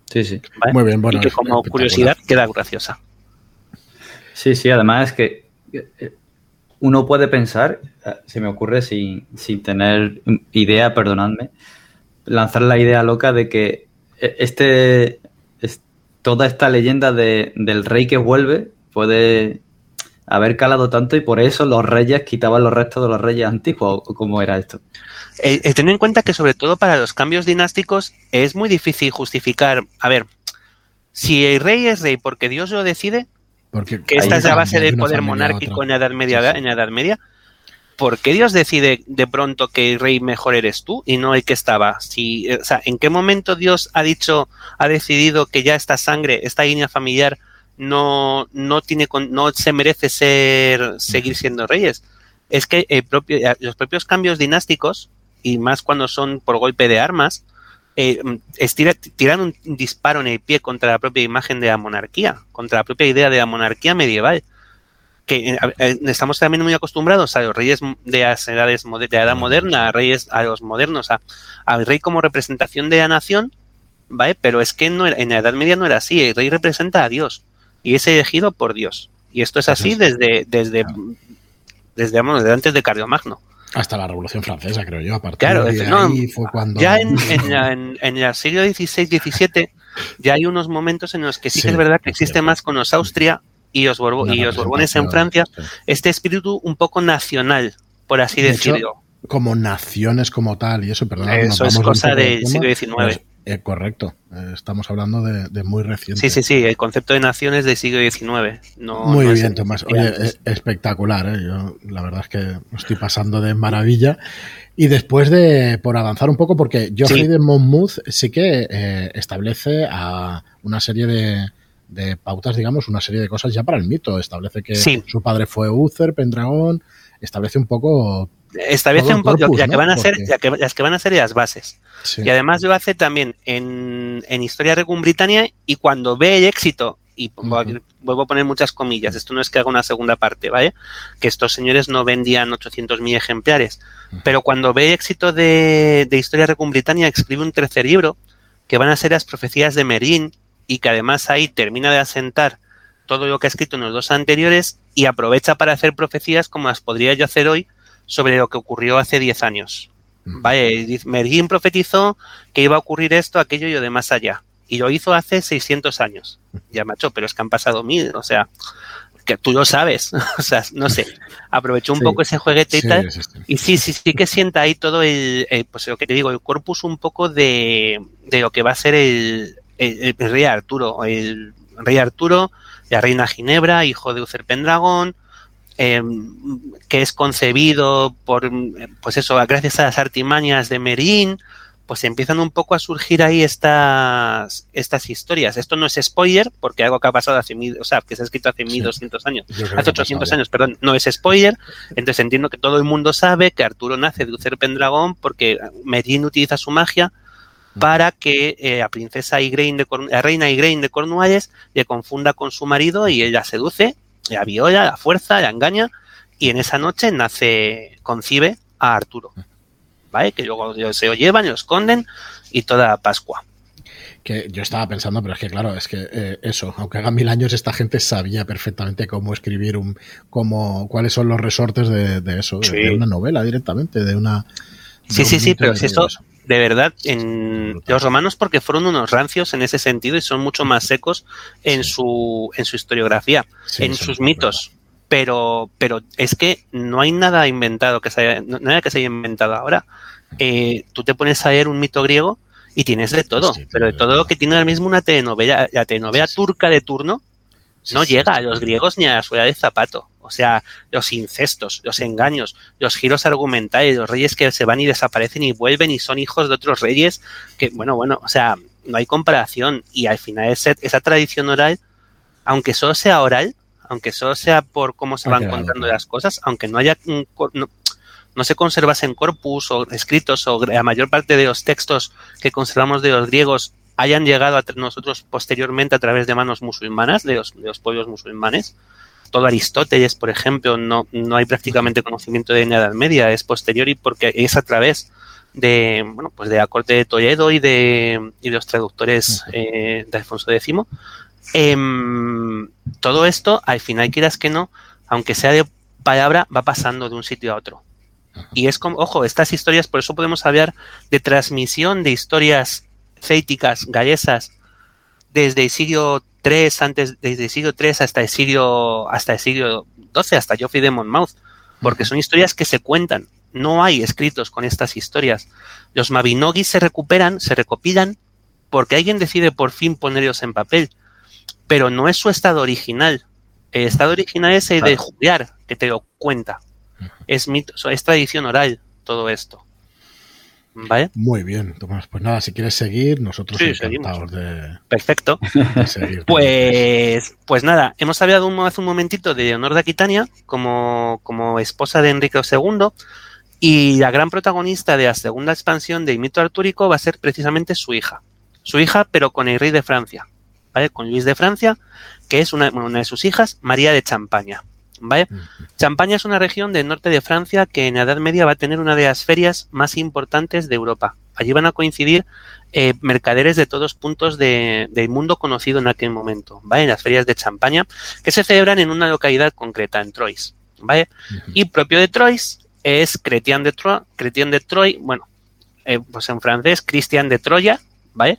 Sí, sí. Muy bien, bueno. Y que como curiosidad queda graciosa. Sí, sí, además es que eh, uno puede pensar, eh, se me ocurre sin, sin tener idea, perdonadme, lanzar la idea loca de que eh, este, toda esta leyenda de, del rey que vuelve puede haber calado tanto y por eso los reyes quitaban los restos de los reyes antiguos, o cómo era esto. Eh, eh en cuenta que sobre todo para los cambios dinásticos es muy difícil justificar, a ver, si el rey es rey porque Dios lo decide, porque que esta es la base del poder monárquico en la Edad Media, en la Edad Media, ¿por qué Dios decide de pronto que el rey mejor eres tú y no el que estaba? Si, eh, o sea, ¿en qué momento Dios ha dicho, ha decidido que ya esta sangre, esta línea familiar no, no tiene, no se merece ser, seguir siendo reyes. Es que el propio, los propios cambios dinásticos, y más cuando son por golpe de armas, eh, tiran un disparo en el pie contra la propia imagen de la monarquía, contra la propia idea de la monarquía medieval. Que eh, estamos también muy acostumbrados a los reyes de las edades de la edad moderna, a reyes, a los modernos, a, al rey como representación de la nación, ¿vale? Pero es que no en la Edad Media no era así, el rey representa a Dios y es elegido por Dios. Y esto es así desde, desde, desde, antes de Cardiomagno. Hasta la Revolución Francesa, creo yo. A partir claro, de ahí fue cuando... Ya en, en, el siglo XVI-XVII ya hay unos momentos en los que sí, que es verdad que existe más con los Austria y los, y los Borbones en Francia este espíritu un poco nacional, por así decirlo. como naciones como tal y eso, perdón. Eso es cosa del siglo XIX. Eh, correcto, eh, estamos hablando de, muy reciente. Sí, sí, sí, el concepto de naciones del siglo XIX. No, muy bien, Tomás. Oye, espectacular, ¿eh? Yo la verdad es que estoy pasando de maravilla. Y después de, por avanzar un poco, porque Geoffrey de Monmouth sí que eh, establece a una serie de, pautas, digamos, una serie de cosas ya para el mito. Establece que su padre fue Uther, Pendragón, establece un poco establece un poco ya que van a ser ya que, las que van a ser las bases y además lo hace también en, en Historia Regum Britannia y cuando ve el éxito y vuelvo a poner muchas comillas, esto no es que haga una segunda parte, ¿vale? Que estos señores no vendían 800.000 ejemplares, pero cuando ve el éxito de, de Historia Regum Britannia escribe un tercer libro que van a ser las profecías de Merín y que además ahí termina de asentar todo lo que ha escrito en los dos anteriores y aprovecha para hacer profecías como las podría yo hacer hoy sobre lo que ocurrió hace 10 años. Vale, Mergin profetizó que iba a ocurrir esto, aquello y lo de más allá. Y lo hizo hace 600 años. Ya, macho, pero es que han pasado mil, o sea, que tú lo sabes. o sea, no sé. Aprovechó un poco ese jueguete y tal. Y sí, sí, sí que sienta ahí todo el, pues lo que te digo, el corpus un poco de, de lo que va a ser el, el, rey Arturo. El rey Arturo, la reina Ginebra, hijo de Uther Pendragon, Em, que es concebido por, pues eso, gracias a las artimañas de Merín, pues empiezan un poco a surgir ahí estas, estas historias. Esto no es spoiler, porque algo que ha pasado hace mil, o sea, que se ha escrito hace 1200 años, hace 800 años, perdón, no es spoiler. Entonces entiendo que todo el mundo sabe que Arturo nace de Uther Pendragón porque Merín utiliza su magia mm. para que eh, a princesa Igraine de a reina Igraine de Cornualles le confunda con su marido y ella seduce la viola, la fuerza, la engaña, y en esa noche nace, concibe a Arturo. ¿Vale? Que luego se lo llevan y lo esconden y toda Pascua. Que yo estaba pensando, pero es que claro, es que eh, eso, aunque haga mil años, esta gente sabía perfectamente cómo escribir un, cómo, cuáles son los resortes de, eso, de, una novela directamente, de una. sí, sí, sí, pero si esto, de verdad, en los romanos porque fueron unos rancios en ese sentido y son mucho más secos en su, en su historiografía, en sus mitos. Pero, pero es que no hay nada inventado que se haya, nada que se haya inventado ahora. Eh, tú te pones a leer un mito griego y tienes de todo, pero de todo lo que tiene ahora mismo una telenovela, la telenovela turca de turno, no llega a los griegos ni a la suela de zapato. O sea, los incestos, los engaños, los giros argumentales, los reyes que se van y desaparecen y vuelven y son hijos de otros reyes que, bueno, bueno, o sea, no hay comparación. Y al final esa, esa tradición oral, aunque solo sea oral, aunque solo sea por cómo se van contando las cosas, aunque no haya no, no se conservasen corpus o escritos o la mayor parte de los textos que conservamos de los griegos hayan llegado a nosotros posteriormente a través de manos musulmanas, de los, de los pueblos musulmanes. Todo Aristóteles, por ejemplo, no, no hay prácticamente conocimiento de la Edad Media, es posterior y porque es a través de, bueno, pues de la corte de Toledo y de, y de los traductores eh, de Alfonso X. Em, todo esto, al final, quieras que no, aunque sea de palabra, va pasando de un sitio a otro. Y es como, ojo, estas historias, por eso podemos hablar de transmisión de historias céticas, galesas, desde el siglo III, antes, desde el siglo III hasta el siglo, hasta el siglo XII, hasta Geoffrey de Monmouth, porque son historias que se cuentan. No hay escritos con estas historias. Los Mabinogis se recuperan, se recopilan, porque alguien decide por fin ponerlos en papel. Pero no es su estado original. El estado original es el de Juliar, que te lo cuenta. Es, mito, es tradición oral todo esto. ¿Vale? Muy bien, Tomás. Pues nada, si quieres seguir, nosotros encantados de. Perfecto. pues, pues nada, hemos hablado un, hace un momentito de Leonor de Aquitania como, como esposa de Enrique II. Y la gran protagonista de la segunda expansión de mito artúrico va a ser precisamente su hija. Su hija, pero con el rey de Francia. ¿Vale? Con Luis de Francia, que es una, una de sus hijas, María de Champaña. ¿Vale? Champaña es una región del norte de Francia que en la Edad Media va a tener una de las ferias más importantes de Europa. Allí van a coincidir eh, mercaderes de todos puntos del mundo conocido en aquel momento, ¿vale? En las ferias de Champaña, que se celebran en una localidad concreta, en Troyes, ¿vale? Y propio de Troyes es Chrétien de, Troyes, de bueno, eh, pues en francés, Christian de Troya, ¿vale?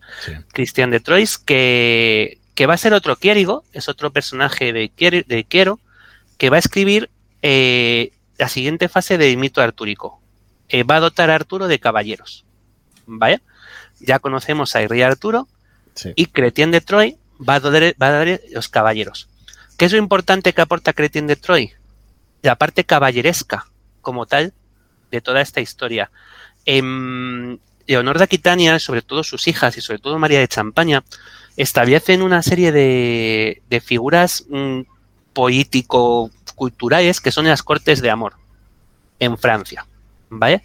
Christian de Troyes, que, que va a ser otro Quierigo, es otro personaje de, de Quiero, que va a escribir eh, la siguiente fase del mito artúrico. Eh, va a dotar a Arturo de caballeros. ¿Vale? Ya conocemos a rey Arturo y Cretien de Troy va a, dar, los caballeros. ¿Qué es lo importante que aporta Cretien de Troy? La parte caballeresca, como tal, de toda esta historia. Em, Leonor de Aquitania, sobre todo sus hijas y sobre todo María de Champaña, establecen una serie de, figuras mm, político-culturales que son las cortes de amor en Francia, ¿vale?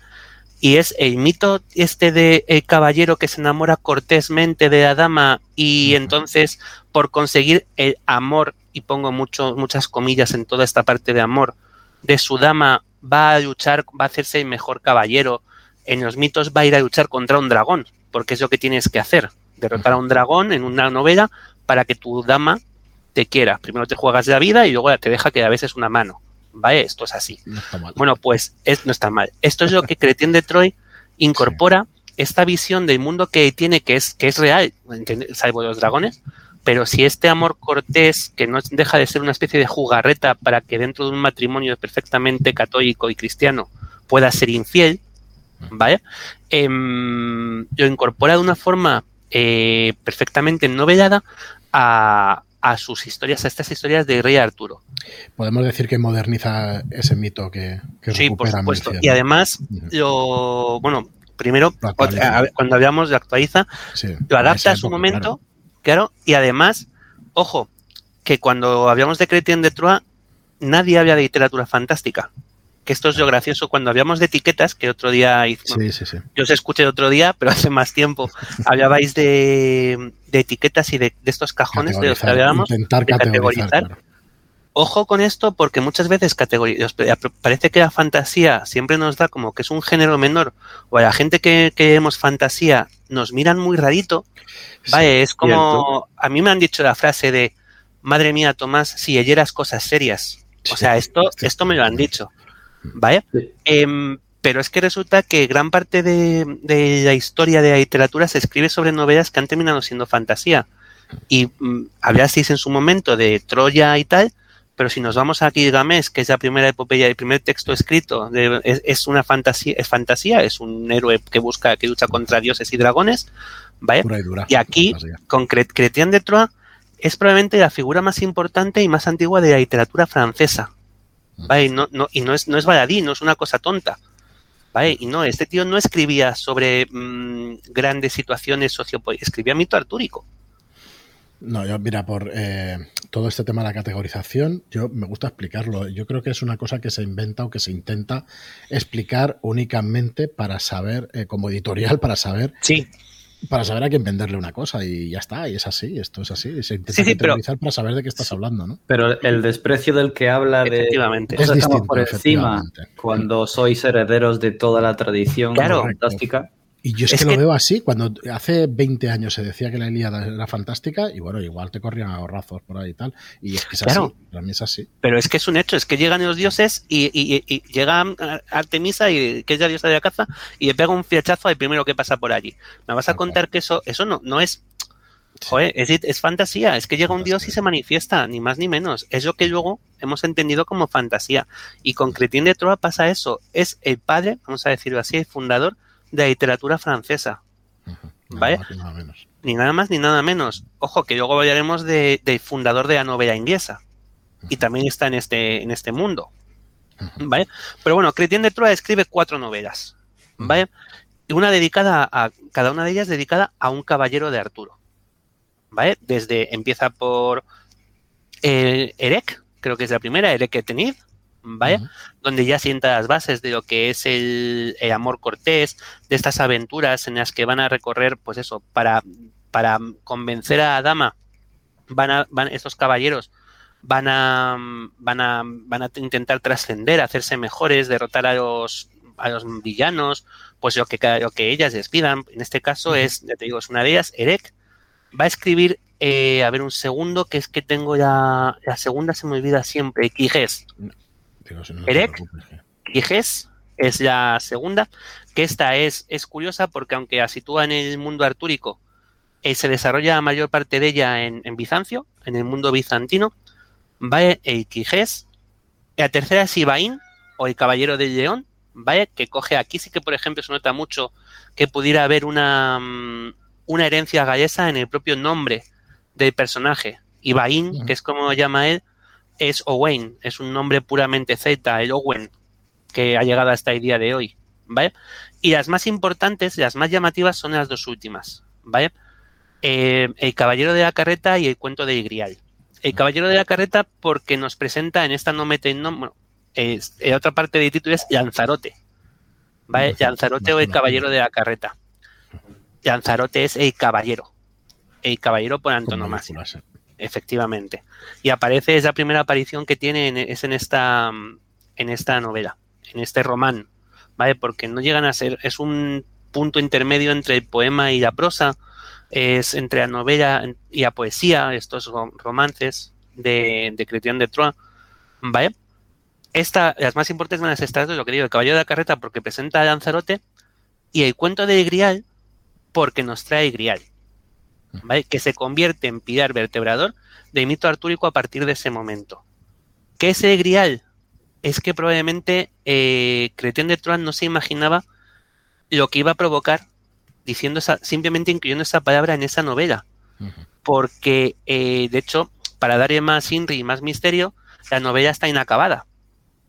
Y es el mito este de el caballero que se enamora cortésmente de la dama y entonces por conseguir el amor, y pongo mucho, muchas comillas en toda esta parte de amor, de su dama va a luchar, va a hacerse el mejor caballero. En los mitos va a ir a luchar contra un dragón, porque es lo que tienes que hacer, derrotar a un dragón en una novela para que tu dama te quiera. Primero te juegas la vida y luego te deja que a veces una mano. ¿Vale? Esto es así. Bueno, pues es, no está mal. Esto es lo que Cretien de Troy incorpora esta visión del mundo que tiene, que es, que es real, salvo los dragones, pero si este amor cortés, que no deja de ser una especie de jugarreta para que dentro de un matrimonio perfectamente católico y cristiano pueda ser infiel, ¿vale? Em, lo incorpora de una forma eh, perfectamente novelada a, a sus historias, a estas historias de Rey Arturo. Podemos decir que moderniza ese mito que, que Sí, por supuesto. Y además, lo, bueno, primero, cuando hablamos de actualiza, lo adapta a su momento, claro. y además, ojo, que cuando hablamos de Cretien de Troyes, nadie habla de literatura fantástica que esto es lo gracioso cuando hablamos de etiquetas, que otro día hizo, yo os escuché otro día, pero hace más tiempo, hablabais de, etiquetas y de, estos cajones de los que hablábamos, de categorizar. Ojo con esto porque muchas veces parece que la fantasía siempre nos da como que es un género menor o a la gente que, que vemos fantasía nos miran muy rarito. Vale, es como a mí me han dicho la frase de madre mía Tomás, si eras cosas serias. O sea, esto, esto me lo han dicho. ¿Vale? Em, pero es que resulta que gran parte de, la historia de la literatura se escribe sobre novelas que han terminado siendo fantasía. Y mm, hablasteis en su momento de Troya y tal, pero si nos vamos a Gilgamesh, que es la primera epopeya, el primer texto escrito, es, una fantasía, es fantasía, es un héroe que busca, que lucha contra dioses y dragones, ¿vale? Y, aquí, con Cretien de Troyes, es probablemente la figura más importante y más antigua de la literatura francesa. Y no, no, y no es, no es baladí, no es una cosa tonta. ¿Vale? Y no, este tío no escribía sobre mm, grandes situaciones sociopolíticas, escribía mito artúrico. No, yo, mira, por eh, todo este tema de la categorización, yo me gusta explicarlo. Yo creo que es una cosa que se inventa o que se intenta explicar únicamente para saber, eh, como editorial, para saber sí para saber a quién venderle una cosa y ya está, y es así, esto es así, se intenta sí, para saber de qué estás hablando, ¿no? Pero el desprecio del que habla de es distinto, por encima cuando sois herederos de toda la tradición fantástica. Y yo es, que, lo veo así, cuando hace 20 años se decía que la Ilíada era fantástica, y bueno, igual te corrían ahorrazos por ahí y tal, y es que es así, para mí es así. Pero es que es un hecho, es que llegan los dioses y, y, y, llega Artemisa, y, que es la diosa de la caza, y le pega un flechazo al primero que pasa por allí. ¿Me vas a contar que eso, eso no, no es Joder, es, es, fantasía, es que llega un dios y se manifiesta, ni más ni menos. Es lo que luego hemos entendido como fantasía. Y con Cretín de Troa pasa eso. Es el padre, vamos a decirlo así, el fundador de literatura francesa. ¿Vale? Ni nada más ni nada menos. Ojo, que luego hablaremos del de fundador de la novela inglesa. Y también está en este, en este mundo. ¿Vale? Pero bueno, Cretien de Troyes escribe cuatro novelas. ¿Vale? Y una dedicada a, cada una de ellas dedicada a un caballero de Arturo. ¿Vale? Desde, empieza por eh, Erek, creo que es la primera, Erek Etenid, ¿vale? Donde ya sienta las bases de lo que es el, amor cortés, de estas aventuras en las que van a recorrer, pues eso, para, para convencer a Dama, van a, van, estos caballeros van a, van a, van a intentar trascender, hacerse mejores, derrotar a los, a los villanos, pues lo que, lo que ellas les pidan. En este caso es, ya te digo, es una de ellas, Erek, va a escribir, eh, a ver un segundo, que es que tengo ya, la segunda se me olvida siempre, Quijes es la segunda, que esta es, es curiosa porque aunque la sitúa en el mundo artúrico, eh, se desarrolla la mayor parte de ella en, Bizancio, en el mundo bizantino, ¿vale? El Quijes. La tercera es Ibaín, o el Caballero del León, ¿vale? Que coge aquí sí que, por ejemplo, se nota mucho que pudiera haber una, mm, una herencia galesa en el propio nombre del personaje. Ibaín, que es como llama él, es Owen, es un nombre puramente Z, el Owen, que ha llegado hasta el día de hoy, ¿vale? Y las más importantes, las más llamativas son las dos últimas, ¿vale? Eh, el Caballero de la Carreta y el Cuento de Grial. El Caballero de la Carreta porque nos presenta en esta no mete bueno, en otra parte del título es Lanzarote, ¿vale? Lanzarote o el Caballero de la Carreta. Lanzarote es el caballero, el caballero por antonomasia. Efectivamente. Y aparece, es la primera aparición que tiene, es en esta, en esta novela, en este román, ¿vale? Porque no llegan a ser, es un punto intermedio entre el poema y la prosa, es entre la novela y la poesía, estos romances de, de de Troyes, ¿vale? Esta, las más importantes van a ser estas lo que digo, el caballero de la carreta porque presenta a Lanzarote y el cuento de Grial porque nos trae Grial que se convierte en pilar vertebrador del mito artúrico a partir de ese momento. ¿Qué es el grial? Es que probablemente eh, Cretien de Troyes no se imaginaba lo que iba a provocar diciendo simplemente incluyendo esa palabra en esa novela. Porque, eh, de hecho, para darle más inri y más misterio, la novela está inacabada.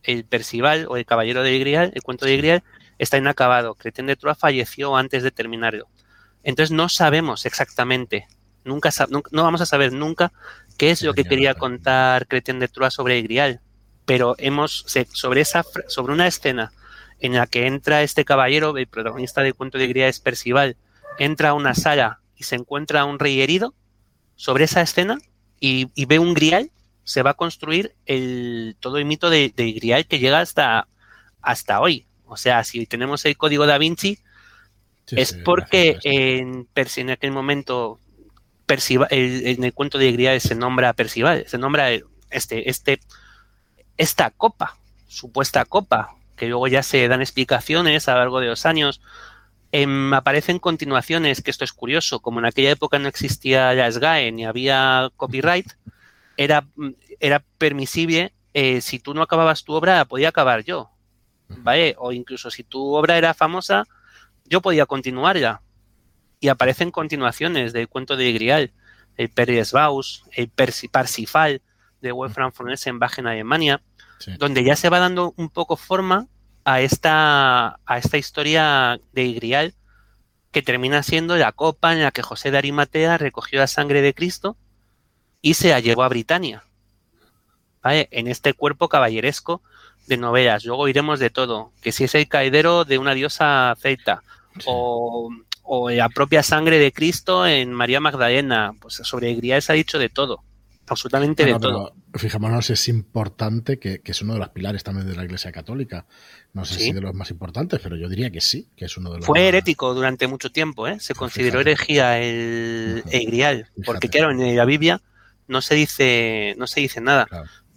El Percival o el Caballero de Grial, el cuento de Grial, está inacabado. Cretien de Troyes falleció antes de terminarlo. Entonces no sabemos exactamente, nunca, no vamos a saber nunca qué es lo que quería contar Cretien de Troyes sobre el Grial, pero hemos sobre esa sobre una escena en la que entra este caballero, el protagonista del cuento de Grial es Percival, entra a una sala y se encuentra a un rey herido, sobre esa escena y, ve un Grial, se va a construir el, todo el mito de, Grial que llega hasta, hasta hoy. O sea, si tenemos el código da Vinci, es porque en, en, aquel momento Percival, en el cuento de Grial se nombra Percival, se nombra este, este, esta copa, supuesta copa, que luego ya se dan explicaciones a lo largo de los años. Em, aparecen continuaciones, que esto es curioso, como en aquella época no existía la SGAE ni había copyright, era, era permisible, eh, si tú no acababas tu obra, podía acabar yo, ¿vale? O incluso si tu obra era famosa, yo podía continuar ya. Y aparecen continuaciones del cuento de Grial, el Baus, el Parsifal de Wolfram von Essenbach en Alemania, donde ya se va dando un poco forma a esta, a esta historia de Grial que termina siendo la copa en la que José de Arimatea recogió la sangre de Cristo y se la llevó a Britania. En este cuerpo caballeresco de novelas. Luego iremos de todo. Que si es el caidero de una diosa celta o, la propia sangre de Cristo en María Magdalena. Pues sobre Grial se ha dicho de todo absolutamente de todo. Fijémonos, es importante que, es uno de los pilares también de la Iglesia Católica. No sé si de los más importantes, pero yo diría que sí, que es uno de los Fue herético durante mucho tiempo, ¿eh? Se consideró herejía el, grial, porque claro, en la Biblia no se dice, no se dice nada.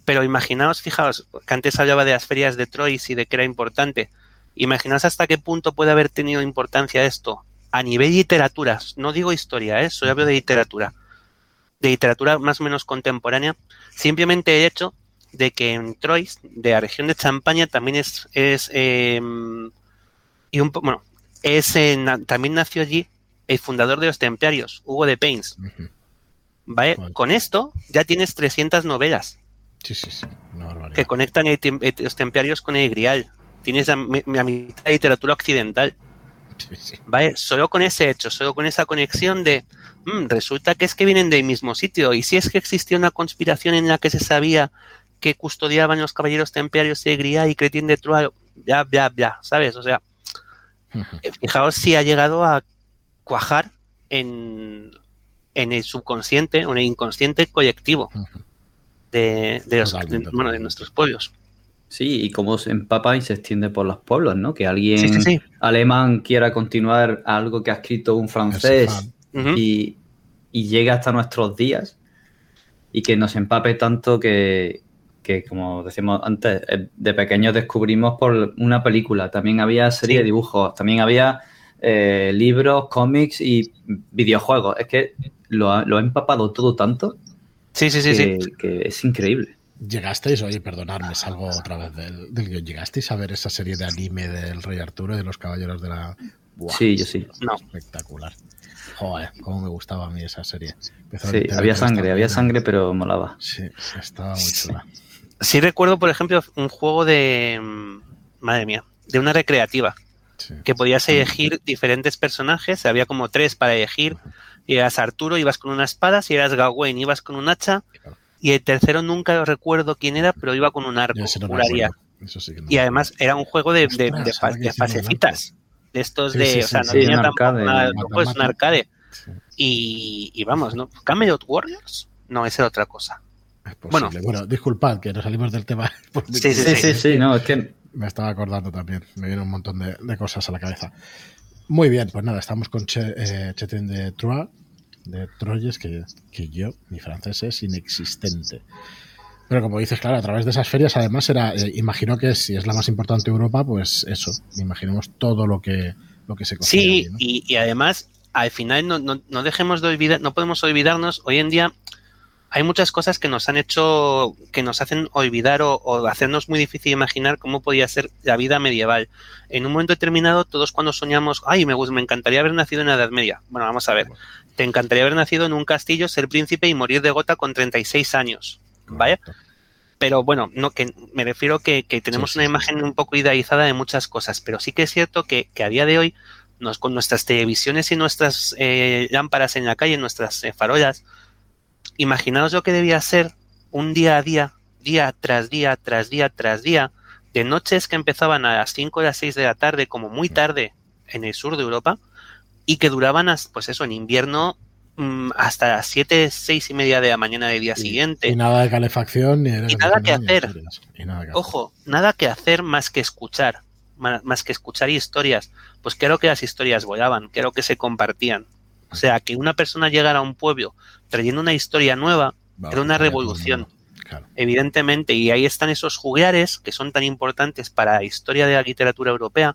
Pero imaginaos, fijaos, que antes hablaba de las ferias de Troyes y de que era importante. Imaginaos hasta qué punto puede haber tenido importancia esto a nivel literatura. No digo historia, ¿eh? Solo hablo de literatura de literatura más o menos contemporánea, simplemente el hecho de que en Troyes, de la región de Champaña, también es, es em, y un bueno, es también nació allí el fundador de los templarios, Hugo de Pains. ¿Vale? Con esto ya tienes 300 novelas que conectan los templarios con el grial. Tienes la, mitad de literatura occidental. ¿Vale? Solo con ese hecho, solo con esa conexión de Mm, resulta que es que vienen del mismo sitio. Y si es que existía una conspiración en la que se sabía que custodiaban los caballeros templarios de Gría y Cretín de Troyes, ya, ya, ya, ¿sabes? O sea, eh, fijaos si ha llegado a cuajar en, en el subconsciente o en el inconsciente colectivo de, de, nuestros pueblos. Sí, y cómo se empapa y se extiende por los pueblos, ¿no? Que alguien alemán quiera continuar algo que ha escrito un francés y, llega hasta nuestros días y que nos empape tanto que, como decimos antes, eh, de pequeños descubrimos por una película, también había serie de dibujos, también había eh, libros, cómics y videojuegos. Es que lo ha, empapado todo tanto. Sí, sí, sí, sí. Que es increíble. ¿Llegasteis, oye, perdonadme, salgo otra vez del, del guion, ¿llegasteis a ver esa serie de anime del Rey Arturo y de los Caballeros de la... sí, yo sí. No. Espectacular. Joder, cómo me gustaba a mí esa serie. sí, había sangre, había sangre, pero molaba. Sí, estaba muy chula. Sí. recuerdo, por ejemplo, un juego de... Mm, madre mía, de una recreativa. Que podías elegir diferentes personajes, había como tres para elegir. Y eras Arturo, ibas con una espada, si eras Gawain, ibas con un hacha. Y el tercero nunca recuerdo quién era, pero iba con un arco, y además era un juego de, de, de fasecitas de estos de, o sea, no tenía tampoco es un arcade. Y, y, vamos, ¿no? Camelot Warriors, no, esa es otra cosa. bueno, bueno, disculpad que nos salimos del tema. sí, sí, sí, sí, no, es que me estaba acordando también, me viene un montón de, cosas a la cabeza. Muy bien, pues nada, estamos con che, eh, de Troyes, de Troyes, que, que yo, mi francés es inexistente. Pero como dices, claro, a través de esas ferias, además, era, eh, imagino que si es la más importante de Europa, pues eso, imaginemos todo lo que, lo que se consigue. Sí, y, además, al final no, no, dejemos de olvidar, no podemos olvidarnos, hoy en día hay muchas cosas que nos han hecho, que nos hacen olvidar o, hacernos muy difícil imaginar cómo podía ser la vida medieval. En un momento determinado, todos cuando soñamos, ay, me, me encantaría haber nacido en la Edad Media. Bueno, vamos a ver. Te encantaría haber nacido en un castillo, ser príncipe y morir de gota con 36 años. ¿vale? Pero bueno, no que me refiero que, que tenemos una imagen un poco idealizada de muchas cosas, pero sí que es cierto que, que a día de hoy, nos, con nuestras televisiones y nuestras eh, lámparas en la calle, nuestras eh, farolas, imaginaos lo que debía ser un día a día, día tras día, tras día, tras día, de noches que empezaban a las 5 o las 6 de la tarde, como muy tarde en el sur de Europa, y que duraban, pues eso, en invierno Mm, hasta las 7, 6 y media de la mañana del día siguiente. Y nada de calefacción ni, nada que hacer. Ojo, nada que hacer más que escuchar, más que escuchar historias. Pues creo que las historias volaban, creo que se compartían. O sea, que una persona llegara a un pueblo trayendo una historia nueva era una revolución. Evidentemente, y ahí están esos jugueares que son tan importantes para la historia de la literatura europea,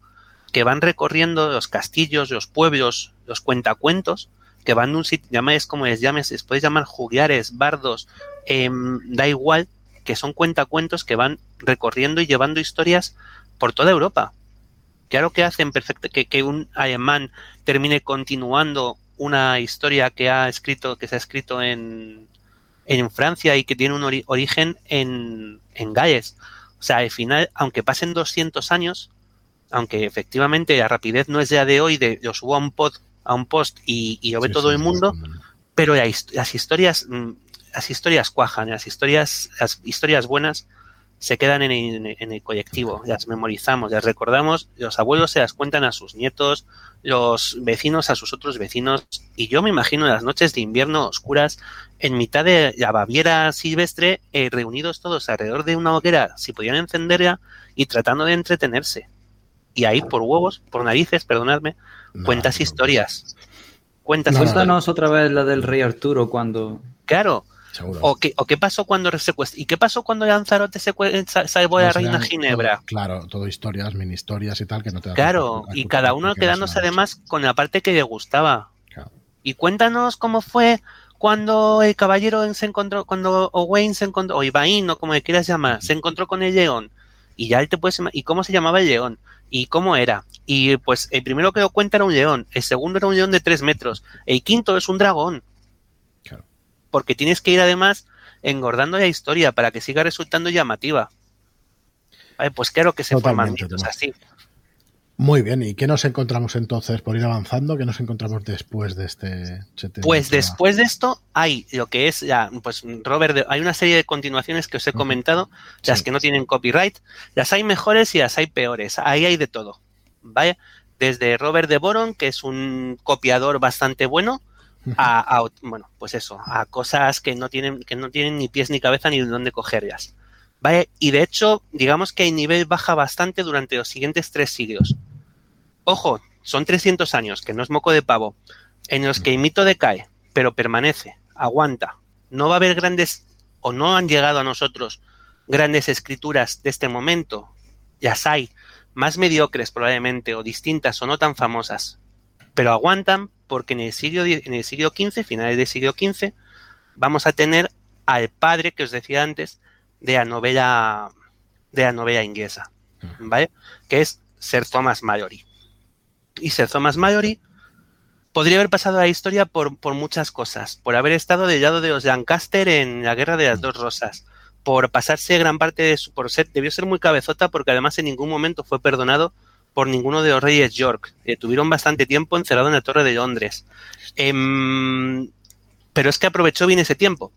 que van recorriendo los castillos, los pueblos, los cuentacuentos, que van de un sitio, llaméis como les llames, les podéis llamar juguiares, bardos, em, da igual, que son cuentacuentos que van recorriendo y llevando historias por toda Europa. Claro que hacen perfecto que, que un alemán termine continuando una historia que ha escrito, que se ha escrito en, en Francia y que tiene un origen en, en Galles. O sea, al final, aunque pasen 200 años, aunque efectivamente la rapidez no es ya de hoy, de lo subo a un, pod, a un post y, y lo ve todo el mundo, pero las historias, mm, las historias cuajan, las historias, las historias buenas se quedan en el, colectivo, las memorizamos, las recordamos, los abuelos se las cuentan a sus nietos, los vecinos a sus otros vecinos, y yo me imagino las noches de invierno oscuras en mitad de la Baviera silvestre, eh, reunidos todos alrededor de una hoguera, si podían encenderla, y tratando de entretenerse. Y ahí, por huevos, por narices, perdonadme, cuentas historias. Cuentas Cuéntanos otra vez la del rey Arturo cuando... Claro, o qué, ¿O qué pasó cuando ¿Y qué pasó cuando Lanzarote se salvó a la reina Ginebra? claro, todo historias, mini historias y tal, que no te Claro, y cada uno quedándose además con la parte que le gustaba. Y cuéntanos cómo fue cuando el caballero se encontró, cuando Owain se encontró, o Ivain, o como le quieras llamar, se encontró con el león. Y ya él te puedes ¿y cómo se llamaba el león? ¿Y cómo era? Y pues el primero que lo cuenta era un león, el segundo era un león de tres metros, el quinto es un dragón porque tienes que ir además engordando la historia para que siga resultando llamativa. pues claro que se forman mitos así. Muy bien, ¿y qué nos encontramos entonces por ir avanzando? ¿Qué nos encontramos después de este? Pues después de esto hay lo que es ya, pues Robert, hay una serie de continuaciones que os he comentado, las que no tienen copyright, las hay mejores y las hay peores, ahí hay de todo, ¿vale? Desde Robert de Boron, que es un copiador bastante bueno, a, bueno, pues eso, a cosas que no tienen, que no tienen ni pies ni cabeza ni dónde cogerlas. ¿Vale? Y de hecho, digamos que el nivel baja bastante durante los siguientes tres siglos. Ojo, son 300 años, que no es moco de pavo, en los que el mito decae, pero permanece, aguanta. No va a haber grandes, o no han llegado a nosotros grandes escrituras de este momento. Las hay, más mediocres probablemente, o distintas, o no tan famosas, pero aguantan porque en el siglo, en el siglo XV, finales del siglo XV, vamos a tener al padre que os decía antes de la novela de la novela inglesa, ¿vale? Que es Sir Thomas Mallory. Y Sir Thomas Mallory podría haber pasado a la historia por, por, muchas cosas, por haber estado del lado de los Lancaster en la Guerra de las Dos Rosas, por pasarse gran parte de su por ser, debió ser muy cabezota porque además en ningún momento fue perdonado por ninguno de los reyes York. Eh, tuvieron bastante tiempo encerrado en la Torre de Londres. Em, pero es que aprovechó bien ese tiempo.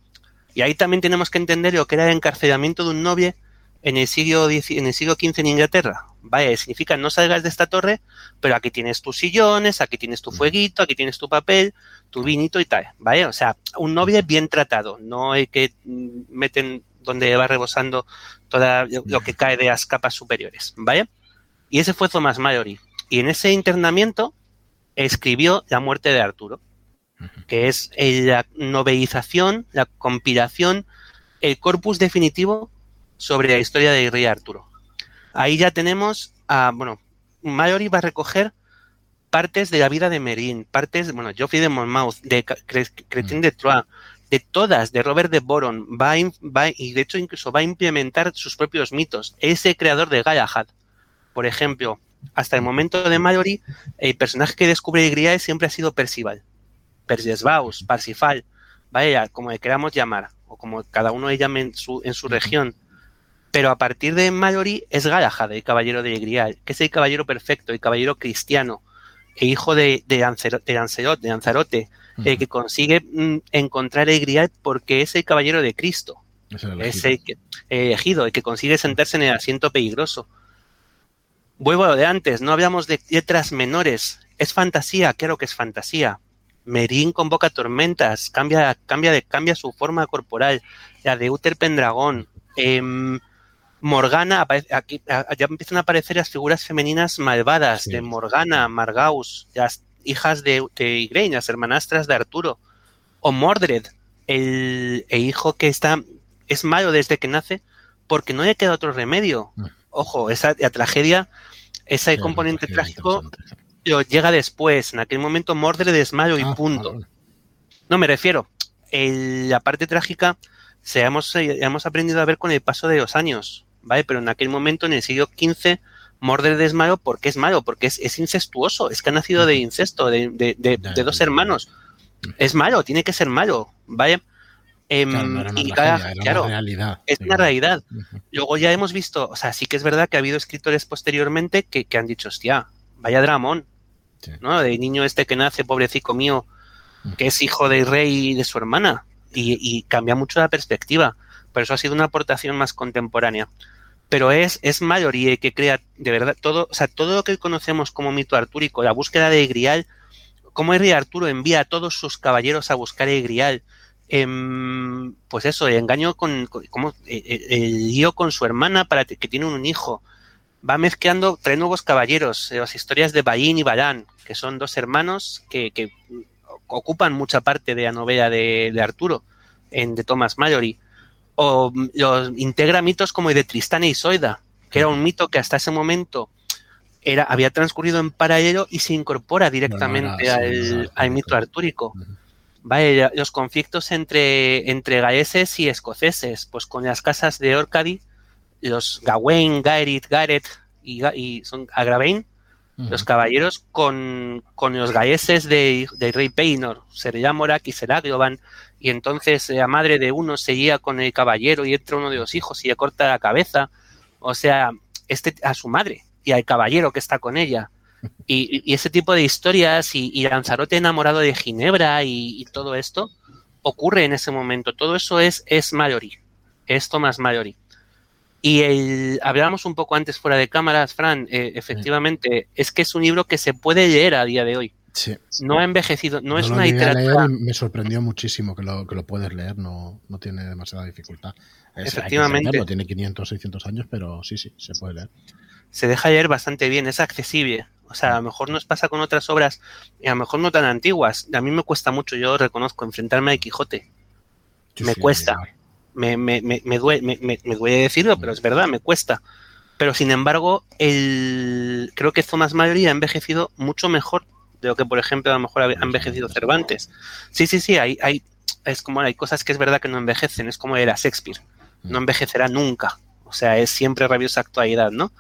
Y ahí también tenemos que entender lo que era el encarcelamiento de un novio en el siglo, en el siglo XV en Inglaterra. Vaya, significa no salgas de esta torre, pero aquí tienes tus sillones, aquí tienes tu fueguito, aquí tienes tu papel, tu vinito y tal. Vaya, o sea, un novio bien tratado, no hay que mm, meten donde va rebosando todo lo que cae de las capas superiores. Vaya. Y ese fue Thomas Mallory. Y en ese internamiento escribió La muerte de Arturo, que es la novelización, la compilación, el corpus definitivo sobre la historia del rey Arturo. Ahí ya tenemos a, bueno, Mallory va a recoger partes de la vida de Merín, partes, bueno, Geoffrey de Monmouth, de Cretin de Troyes, de todas, de Robert de Boron, va, va, y de hecho incluso va a implementar sus propios mitos. Ese creador de Galahad, por ejemplo, hasta el momento de Mallory, el personaje que descubre Grial siempre ha sido Percival. Percival, Parsifal, vaya, como le queramos llamar, o como cada uno le llame en su, en su región. Pero a partir de Mallory es Galahad, el caballero de Grial, que es el caballero perfecto, el caballero cristiano, el hijo de, de, de Lanzarote, el que consigue mm, encontrar el Grial porque es el caballero de Cristo. Es el elegido, el que consigue sentarse en el asiento peligroso Vuelvo a lo de antes, no hablamos de letras menores. Es fantasía, claro que es fantasía. Merín convoca tormentas, cambia, cambia, de, cambia su forma corporal. La de Uther Pendragón. Em, Morgana, aquí ya empiezan a aparecer las figuras femeninas malvadas de Morgana, Margaus, las hijas de, de las hermanastras de Arturo. O Mordred, el, el, hijo que está, es malo desde que nace porque no le queda otro remedio. Ojo, esa tragedia, ese componente trágico lo llega después. En aquel momento Mordred desmayo y ah, punto. No me refiero. la parte trágica se hemos, hemos aprendido a ver con el paso de los años, ¿vale? Pero en aquel momento, en el siglo XV, Mordred es malo porque es malo, porque es, incestuoso, es que ha nacido de incesto, de, dos hermanos. Es malo, tiene que ser malo, ¿vale? Em, y claro, realidad, es una realidad. Luego ya hemos visto, o sea, sí que es verdad que ha habido escritores posteriormente que, han dicho, hostia, vaya dramón, ¿no? De niño este que nace, pobrecito mío, que es hijo del rey y de su hermana, y, cambia mucho la perspectiva. Pero eso ha sido una aportación más contemporánea. Pero es, es mayoría que crea, de verdad, todo, o sea, todo lo que conocemos como mito artúrico, la búsqueda de Grial, cómo el rey Arturo envía a todos sus caballeros a buscar el Grial, Em, pues eso, el engaño con, como, eh, eh, el, lío con su hermana para que tiene un hijo. Va mezclando tres nuevos caballeros, eh, las historias de Bain y Balán, que son dos hermanos que, ocupan mucha parte de la novela de, Arturo, en, de Thomas Mallory. O mm, los integra mitos como el de Tristán e Isoida, que era un mito que hasta ese momento era, había transcurrido en paralelo y se incorpora directamente al, mito artúrico. Vale, los conflictos entre, entre gaeses y escoceses, pues con las casas de Orcady, los Gawain, Gaerit, Gareth y, son Agravain, los caballeros con, los gaeses de, rey Peinor, Morak y Seragioban, y entonces la madre de uno seguía con el caballero y entra uno de los hijos y le corta la cabeza, o sea, este a su madre y al caballero que está con ella. Y, ese tipo de historias y, Lanzarote enamorado de Ginebra y, todo esto ocurre en ese momento. Todo eso es, es Mallory, es Thomas Mallory. Y el, hablábamos un poco antes fuera de cámaras, Fran, eh, efectivamente, es que es un libro que se puede leer a día de hoy. No ha envejecido, no, es una literatura. me sorprendió muchísimo que lo, que lo puedes leer, no, no tiene demasiada dificultad. Efectivamente. tiene 500, 600 años, pero sí, sí, se puede leer. Se deja leer bastante bien, es accesible. O sea, a lo mejor nos pasa con otras obras, y a lo mejor no tan antiguas. A mí me cuesta mucho, yo reconozco, enfrentarme a Quijote. me cuesta. Me, me, me, me, duele, me, duele decirlo, pero es verdad, me cuesta. Pero sin embargo, el, creo que Thomas Mallory ha envejecido mucho mejor de lo que, por ejemplo, a lo mejor ha envejecido Cervantes. Sí, sí, sí, hay, hay, es como hay cosas que es verdad que no envejecen, es como era Shakespeare. No envejecerá nunca. O sea, es siempre rabiosa actualidad, ¿no?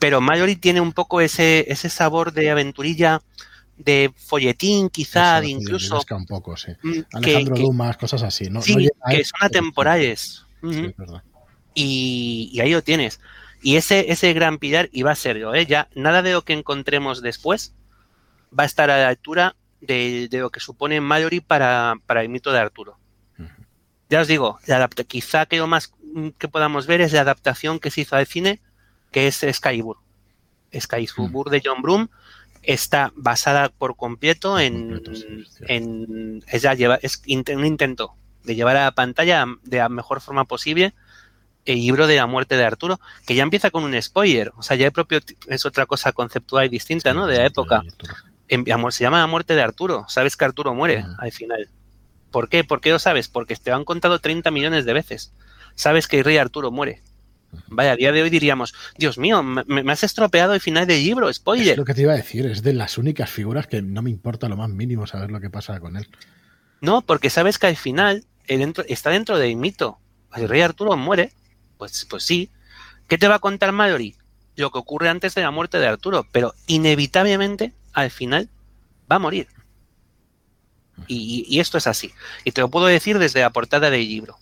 Pero Mallory tiene un poco ese, ese sabor de aventurilla, de folletín, quizá, de incluso. un poco, sí. Mm, Alejandro Dumas, cosas así, ¿no? Sí, que son atemporales. y, ahí lo tienes. Y ese, ese gran pilar, y va a ser yo, ¿eh? Ya nada de lo que encontremos después va a estar a la altura de, lo que supone Mallory para, para el mito de Arturo. Ya os digo, quizá que lo más que podamos ver es la adaptación que se hizo al cine, que es Skybur. Skybur mm. de John Broom está basada por completo en, en lleva, es un intento de llevar a la pantalla de la mejor forma posible el libro de la muerte de Arturo, que ya empieza con un spoiler, o sea, ya propio es otra cosa conceptual y distinta, ¿no? De la época. se llama La muerte de Arturo, sabes que Arturo muere al final. ¿Por qué? ¿Por qué lo sabes? Porque te lo han contado 30 millones de veces sabes que el rey Arturo muere. Vaya, a día de hoy diríamos, Dios mío, me, has estropeado el final del libro, spoiler. Es lo que te iba a decir, es de las únicas figuras que no me importa lo más mínimo saber lo que pasa con él. No, porque sabes que al final está dentro del mito. El rey Arturo muere, pues, pues sí. ¿Qué te va a contar Mallory? Lo que ocurre antes de la muerte de Arturo, pero inevitablemente al final va a morir. Y, y esto es así. Y te lo puedo decir desde la portada del libro.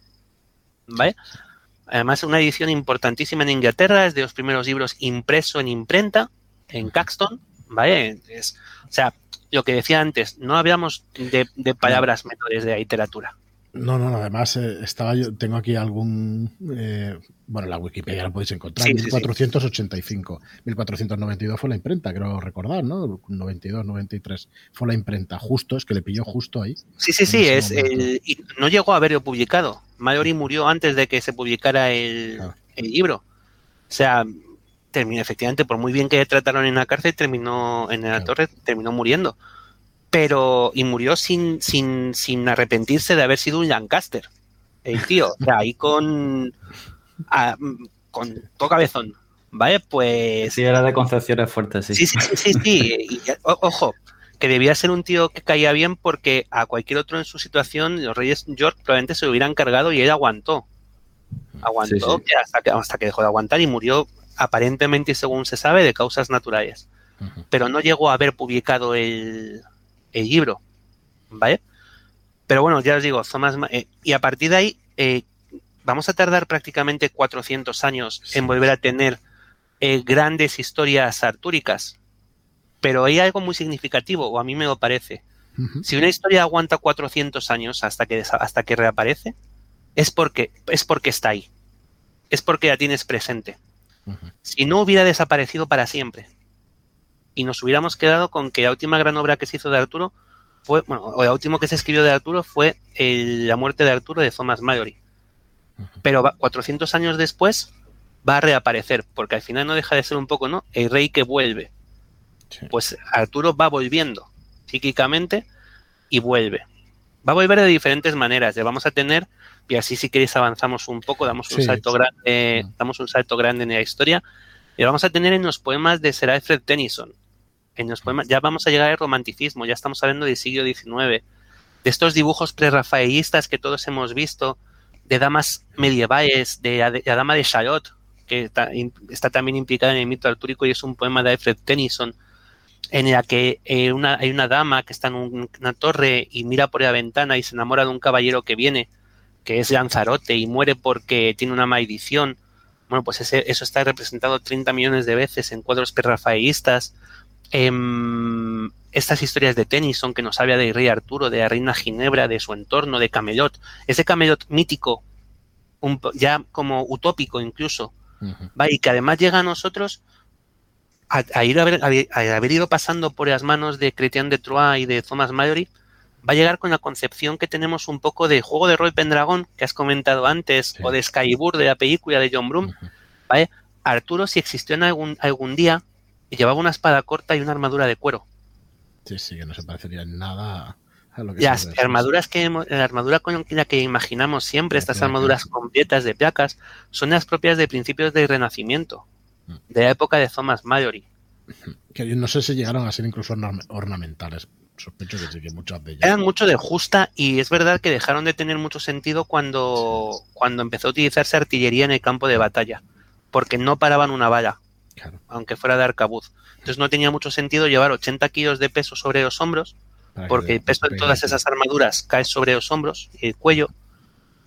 ¿Vale? Además, una edición importantísima en Inglaterra, es de los primeros libros impreso en imprenta, en Caxton, ¿vale? Es, o sea, lo que decía antes, no hablamos de, palabras métodos de literatura. No, no, además eh, estaba yo, tengo aquí algún, eh, bueno, la Wikipedia la podéis encontrar, 1485, 1492 fue la imprenta, creo recordar, ¿no? 92, 93 fue la imprenta, justo, es que le pilló justo ahí. Sí, sí, sí, es y no llegó a haberlo publicado, Mallory murió antes de que se publicara el, libro. O sea, terminó, efectivamente, por muy bien que trataron en la cárcel, terminó en la torre, terminó muriendo pero y murió sin, sin, sin arrepentirse de haber sido un Lancaster. El tío, o sea, ahí con, con todo cabezón. ¿Vale? Pues. Sí, era de concepciones fuertes, sí. Sí, sí, sí, sí. ojo, que debía ser un tío que caía bien porque a cualquier otro en su situación, los Reyes York probablemente se lo hubieran cargado y él aguantó. Aguantó Hasta, que, hasta que dejó de aguantar y murió aparentemente, según se sabe, de causas naturales. Pero no llegó a haber publicado el, el libro, ¿vale? Pero bueno, ya os digo, Thomas, eh, y a partir de ahí eh, vamos a tardar prácticamente 400 años en volver a tener eh, grandes historias artúricas. Pero hay algo muy significativo, o a mí me lo parece. Si una historia aguanta 400 años hasta que, hasta que reaparece, es porque, es porque está ahí. Es porque la tienes presente. Si no hubiera desaparecido para siempre y nos hubiéramos quedado con que la última gran obra que se hizo de Arturo fue, bueno, o la última que se escribió de Arturo fue La muerte de Arturo de Thomas Mallory. Pero 400 años después va a reaparecer, porque al final no deja de ser un poco, ¿no? El rey que vuelve. Pues Arturo va volviendo psíquicamente y vuelve. Va a volver de diferentes maneras. Le vamos a tener, y así si queréis avanzamos un poco, damos un salto grande, damos un salto grande en la historia. Y vamos a tener en los poemas de Sir Alfred Tennyson. Los poemas, ya vamos a llegar al romanticismo, ya estamos hablando del siglo XIX, de estos dibujos prerrafaelistas que todos hemos visto, de damas medievales, de la dama de Charlotte, que está, también implicada en el mito artúrico y es un poema de Alfred Tennyson, en la que eh, hay una dama que está en una torre y mira por la ventana y se enamora de un caballero que viene, que es Lanzarote y muere porque tiene una maldición. Bueno, pues eso está representado 30 millones de veces en cuadros prerrafaelistas. Em, estas historias de Tennyson que nos habla de Rey Arturo, de la reina Ginebra, de su entorno, de Camelot, ese Camelot mítico, ya como utópico incluso, y que además llega a nosotros a, ir a haber, ido pasando por las manos de Chrétien de Troyes y de Thomas Mallory, va a llegar con la concepción que tenemos un poco de juego de rol Pendragón, que has comentado antes, o de Skybur, de la película de John Broome. Arturo, si existió en algún, algún día, llevaba una espada corta y una armadura de cuero. Sí, sí, que no se parecería en nada a lo que Las armaduras que la armadura con la que imaginamos siempre, estas armaduras completas de placas, son las propias de principios del Renacimiento de la época de Thomas Mallory. Que no sé si llegaron a ser incluso ornamentales. Sospecho que sí, que muchas de ellas. Eran mucho de justa y es verdad que dejaron de tener mucho sentido cuando, cuando empezó a utilizarse artillería en el campo de batalla, porque no paraban una bala, aunque fuera de arcabuz. Entonces no tenía mucho sentido llevar 80 kilos de peso sobre los hombros, porque el peso de todas esas armaduras cae sobre los hombros y el cuello.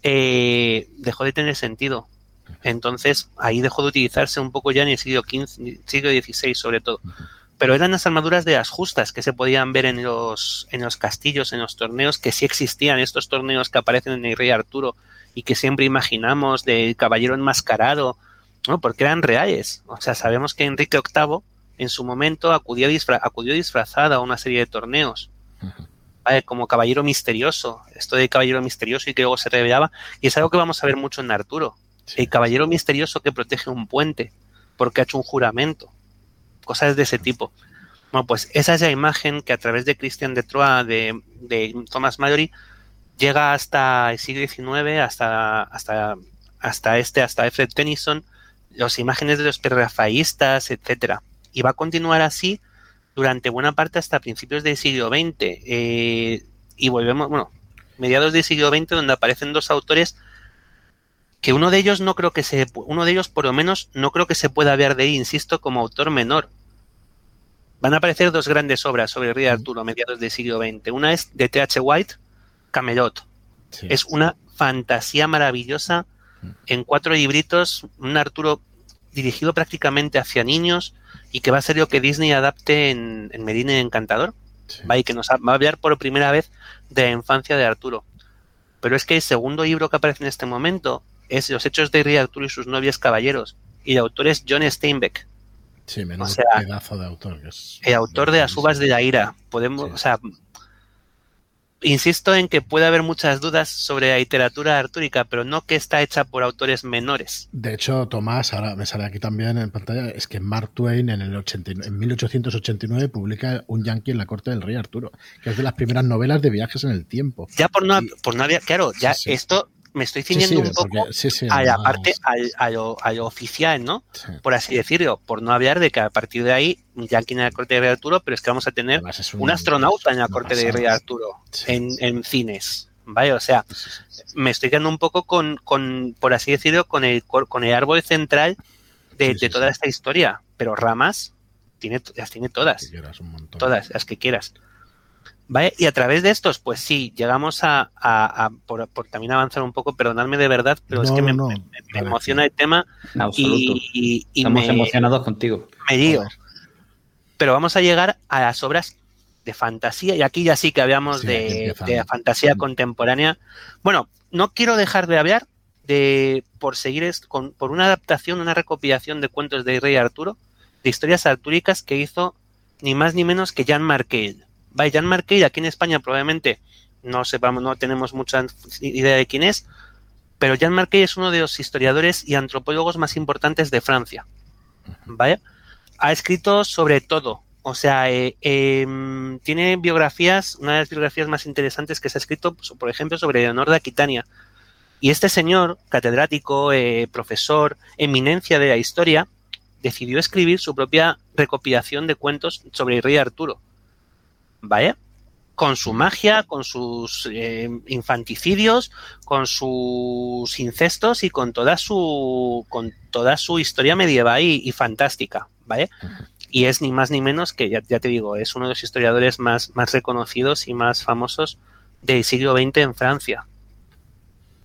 Eh, dejó de tener sentido. Entonces ahí dejó de utilizarse un poco ya en el siglo XV, siglo XVI sobre todo. Pero eran las armaduras de las justas que se podían ver en los, en los castillos, en los torneos, que sí existían estos torneos que aparecen en el Rey Arturo y que siempre imaginamos del caballero enmascarado, ¿no? porque eran reales. O sea, sabemos que Enrique VIII en su momento acudió, acudió disfrazado a una serie de torneos. como caballero misterioso, esto de caballero misterioso y que luego se revelaba, y es algo que vamos a ver mucho en Arturo el caballero misterioso que protege un puente porque ha hecho un juramento. Cosas de ese tipo. Bueno, pues esa es la imagen que a través de Christian de Troyes, de, Thomas Mallory, llega hasta el siglo XIX, hasta, hasta, hasta este, hasta Alfred Tennyson, las imágenes de los perrafaístas, etcétera. Y va a continuar así durante buena parte hasta principios del siglo XX. Eh, y volvemos, bueno, mediados del siglo XX, donde aparecen dos autores que uno de ellos no creo que se, uno de ellos por lo menos no creo que se pueda ver de ahí, insisto, como autor menor. Van a aparecer dos grandes obras sobre el rey Arturo a mediados del siglo XX. Una es de T.H. White, Camelot. Es una fantasía maravillosa en cuatro libritos, un Arturo dirigido prácticamente hacia niños y que va a ser lo que Disney adapte en, en Medina Encantador. ¿va? Y que nos va a hablar por primera vez de la infancia de Arturo. Pero es que el segundo libro que aparece en este momento es Los hechos de Rey Arturo y sus novias caballeros. Y el autor es John Steinbeck. Sí, menos pedazo de autor. el autor de Las uvas de la ira. Podemos, o sea, insisto en que puede haber muchas dudas sobre la literatura artúrica, pero no que está hecha por autores menores. De hecho, Tomás, ahora me sale aquí también en pantalla, es que Mark Twain en, el 89, en 1889 publica Un Yankee en la corte del rey Arturo, que es de las primeras novelas de viajes en el tiempo. Ya por no, por no había, claro, ya esto me estoy ciñendo un poco a la parte, a, lo, oficial, ¿no? Por así decirlo, por no hablar de que a partir de ahí, ya aquí en la corte de Rey Arturo, pero es que vamos a tener un, astronauta en la corte de Rey Arturo, en, cines, ¿vale? O sea, me estoy quedando un poco con, con por así decirlo, con el, con el árbol central de, toda esta historia, pero ramas tiene, las tiene todas, todas las que quieras. ¿Vale? Y a través de estos, pues sí, llegamos a, por, también avanzar un poco, perdonadme de verdad, pero es que me, emociona el tema y, Estamos emocionados contigo. Me digo. Pero vamos a llegar a las obras de fantasía, y aquí ya sí que hablamos de, de, fantasía contemporánea. Bueno, no quiero dejar de hablar de, por seguir con, por una adaptación, una recopilación de cuentos de Rey Arturo, de historias artúricas que hizo ni más ni menos que Jan Marquel. Vaya, Jan aquí en España probablemente no sepamos, no tenemos mucha idea de quién es, pero Jan Marquel es uno de los historiadores y antropólogos más importantes de Francia. ¿Vale? Ha escrito sobre todo, o sea, eh, em, tiene biografías, una de las biografías más interesantes que se ha escrito, pues, por ejemplo, sobre Leonor de Aquitania. Y este señor, catedrático, eh, profesor, eminencia de la historia, decidió escribir su propia recopilación de cuentos sobre el rey Arturo. ¿Vale? Con su magia, con sus eh, infanticidios, con sus incestos y con toda su, con toda su historia medieval y, fantástica. ¿Vale? Y es ni más ni menos que, ya, te digo, es uno de los historiadores más, más reconocidos y más famosos del siglo XX en Francia.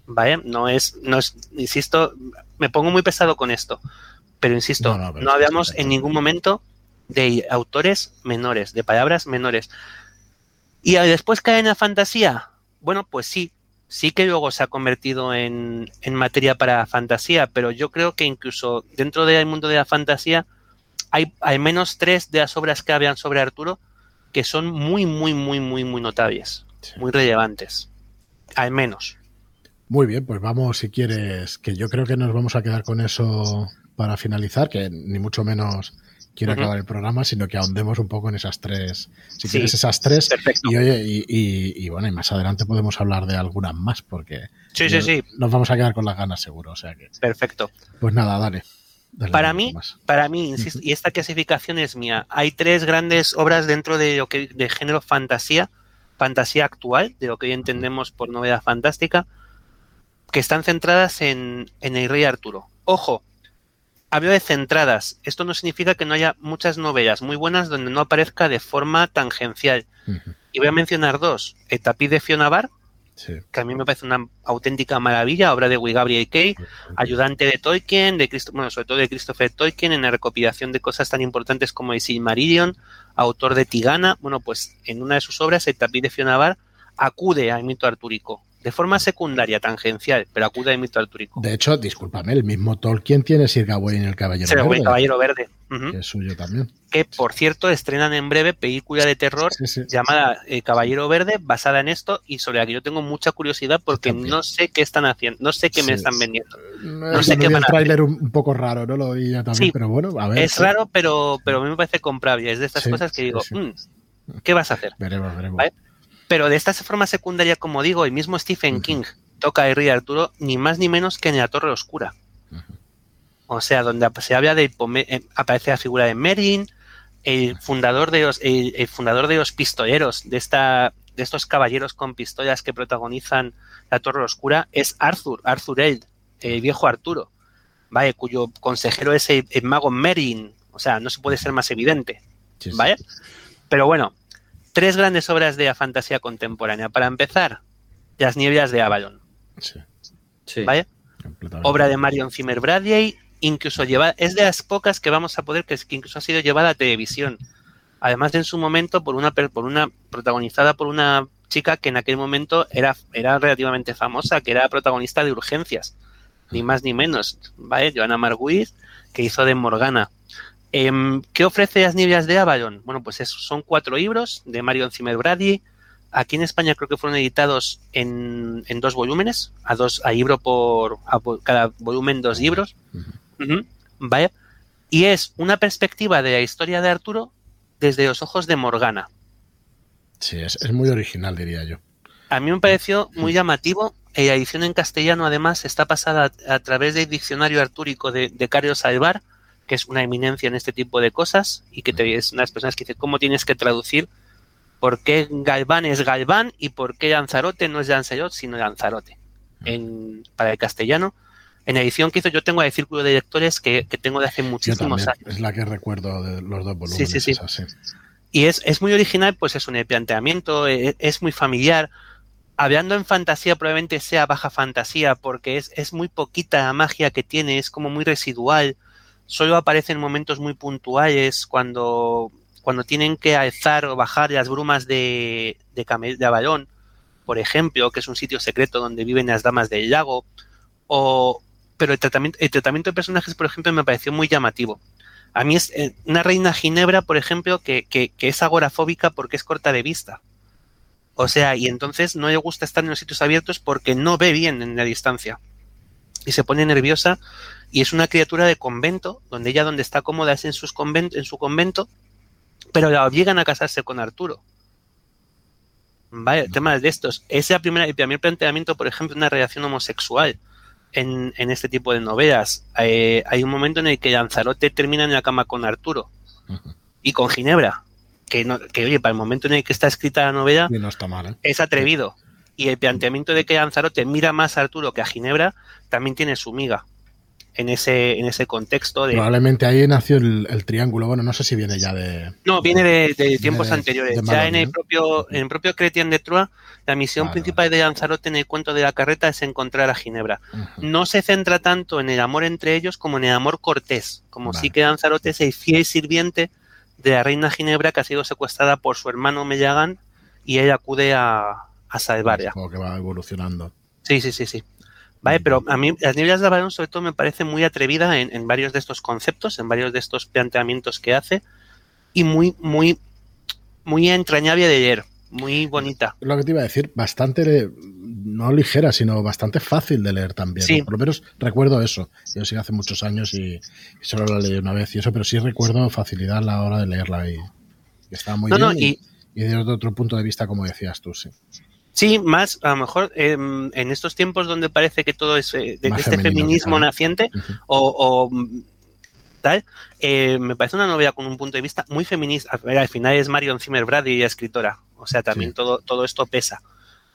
¿Vale? No es, no es, insisto, me pongo muy pesado con esto, pero insisto, no, hablamos en ningún momento de autores menores, de palabras menores. Y después cae en la fantasía. Bueno, pues sí, sí que luego se ha convertido en, en materia para fantasía, pero yo creo que incluso dentro del mundo de la fantasía hay al menos tres de las obras que hablan sobre Arturo que son muy, muy, muy, muy, muy notables, muy relevantes. Al menos. Muy bien, pues vamos, si quieres, que yo creo que nos vamos a quedar con eso para finalizar, que ni mucho menos quiero acabar el programa, sino que ahondemos un poco en esas tres, si quieres esas tres. Y, oye, y, bueno, y más adelante podemos hablar de algunas más, porque sí, sí, sí. nos vamos a quedar con las ganas seguro. O sea que. Perfecto. Pues nada, dale. para mí, para mí, insisto, y esta clasificación es mía, hay tres grandes obras dentro de lo que de género fantasía, fantasía actual, de lo que hoy entendemos por novedad fantástica, que están centradas en, en el rey Arturo. Ojo, hablo de centradas. Esto no significa que no haya muchas novelas muy buenas donde no aparezca de forma tangencial. Y voy a mencionar dos. El tapiz de Fiona Bar, que a mí me parece una auténtica maravilla, obra de Will Gabriel Kay, ayudante de Tolkien, de bueno, sobre todo de Christopher Tolkien, en la recopilación de cosas tan importantes como el Silmarillion, autor de Tigana. Bueno, pues en una de sus obras, el tapiz de Fiona Bar, acude al mito artúrico de forma secundaria, tangencial, pero acude al mito artúrico. De hecho, discúlpame, el mismo Tolkien tiene Sir Gawain el Caballero Sir Verde. el Caballero Verde. Que es suyo también. Que, por cierto, estrenan en breve película de terror llamada El Caballero Verde, basada en esto, y sobre la que yo tengo mucha curiosidad porque no sé qué están haciendo, no sé qué me están vendiendo. No, sé qué van a trailer un, poco raro, ¿no? Lo oía también, pero bueno, a ver. Es raro, pero, pero a mí me parece comprable. Es de estas cosas que digo, mm, ¿qué vas a hacer? Veremos, veremos. Pero de esta forma secundaria, como digo, el mismo Stephen King toca el Rey Arturo ni más ni menos que en la Torre Oscura. O sea, donde se habla de eh, aparece la figura de Merlin, el fundador de los, el, fundador de los pistoleros, de esta, de estos caballeros con pistolas que protagonizan la Torre Oscura, es Arthur, Arthur Eld, el viejo Arturo, ¿vale? cuyo consejero es el, mago Merlin. O sea, no se puede ser más evidente. ¿Vale? Pero bueno, tres grandes obras de la fantasía contemporánea. Para empezar, Las nieblas de Avalon. Sí. ¿Vale? Obra de Marion Zimmer Bradley, incluso lleva, es de las pocas que vamos a poder que, incluso ha sido llevada a televisión. Además de en su momento por una por una protagonizada por una chica que en aquel momento era, era relativamente famosa, que era protagonista de Urgencias, ni más ni menos, ¿vale? Joanna Marguiz, que hizo de Morgana. Em, ¿Qué ofrece las nieblas de Avalon? Bueno, pues son cuatro libros de Marion Zimmer Brady. Aquí en España creo que fueron editados en, dos volúmenes, a dos a libro por, cada volumen dos libros. Vaya. Y es una perspectiva de la historia de Arturo desde los ojos de Morgana. Sí, es, muy original, diría yo. A mí me pareció muy llamativo. La edición en castellano, además, está pasada a, través del diccionario artúrico de, de Carlos Alvar que es una eminencia en este tipo de cosas y que te, es unas personas que dicen cómo tienes que traducir por qué Galván es Galván y por qué Lanzarote no es Lanzarote, sino Lanzarote en, para el castellano. En la edición que hizo yo tengo el círculo de lectores que, tengo de hace muchísimos años. Es la que recuerdo de los dos volúmenes. Sí, sí, sí. Y es, es muy original, pues es un planteamiento, es, es, muy familiar. Hablando en fantasía, probablemente sea baja fantasía, porque es, es muy poquita la magia que tiene, es como muy residual. Solo aparece en momentos muy puntuales, cuando, cuando tienen que alzar o bajar las brumas de, de, de Avalón, por ejemplo, que es un sitio secreto donde viven las damas del lago. O, pero el tratamiento, el tratamiento de personajes, por ejemplo, me pareció muy llamativo. A mí es eh, una reina Ginebra, por ejemplo, que, que, que, es agorafóbica porque es corta de vista. O sea, y entonces no le gusta estar en los sitios abiertos porque no ve bien en la distancia. Y se pone nerviosa y es una criatura de convento, donde ella donde está cómoda es en, sus convent en su convento, pero la obligan a casarse con Arturo. Vale, temas de estos. Ese es la primera, el primer planteamiento, por ejemplo, una relación homosexual en, en este tipo de novelas. Eh, hay un momento en el que Lanzarote termina en la cama con Arturo uh -huh. y con Ginebra. Que, no, que, oye, para el momento en el que está escrita la novela, no está mal, ¿eh? es atrevido. Y el planteamiento de que Lanzarote mira más a Arturo que a Ginebra también tiene su miga en ese, en ese contexto. De... Probablemente ahí nació el, el, triángulo. Bueno, no sé si viene ya de. No, viene de, de tiempos anteriores. Ya en el propio, en el propio Chrétien de Troyes, la misión vale, principal vale. de Lanzarote en el cuento de la carreta es encontrar a Ginebra. Uh -huh. No se centra tanto en el amor entre ellos como en el amor cortés, como vale. sí que Lanzarote es el fiel sirviente de la reina Ginebra que ha sido secuestrada por su hermano Mellagán y ella acude a, a salvarla. Como que va evolucionando. Sí, sí, sí, sí. Vale, pero a mí las nieblas de Avalón sobre todo me parece muy atrevida en, en, varios de estos conceptos, en varios de estos planteamientos que hace y muy, muy, muy entrañable de leer, muy bonita. Lo que te iba a decir, bastante, no ligera, sino bastante fácil de leer también. Sí. Por lo menos recuerdo eso. Yo sí hace muchos años y, y solo la leí una vez y eso, pero sí recuerdo facilidad a la hora de leerla y, y estaba muy no, bien. No, y, y desde otro punto de vista, como decías tú, sí. Sí, más a lo mejor eh, en estos tiempos donde parece que todo es eh, de, este feminismo naciente uh -huh. o, o, tal, eh, me parece una novela con un punto de vista muy feminista. Al final es Marion Zimmer Brady, escritora, o sea, también sí. todo, todo esto pesa.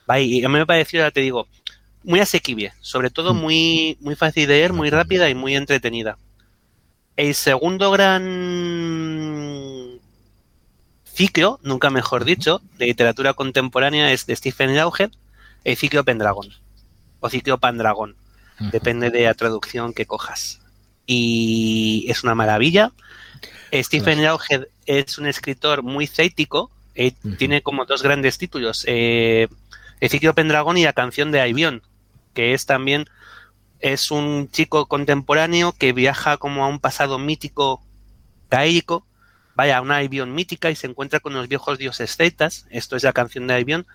¿vale? Y a mí me pareció, ya te digo, muy asequible, sobre todo mm. muy, muy fácil de leer, muy rápida y muy entretenida. El segundo gran ciclo, nunca mejor dicho, de literatura contemporánea es de Stephen Lauger, el ciclo Pendragon, o ciclo Pandragón, uh -huh. depende de la traducción que cojas. Y es una maravilla. Stephen Lauger es un escritor muy cético, eh, uh -huh. tiene como dos grandes títulos, eh, el ciclo Pendragón y la canción de Albion, que es también es un chico contemporáneo que viaja como a un pasado mítico gaélico vaya a una Albion mítica y se encuentra con los viejos dioses celtas. Esto es la canción de Albion.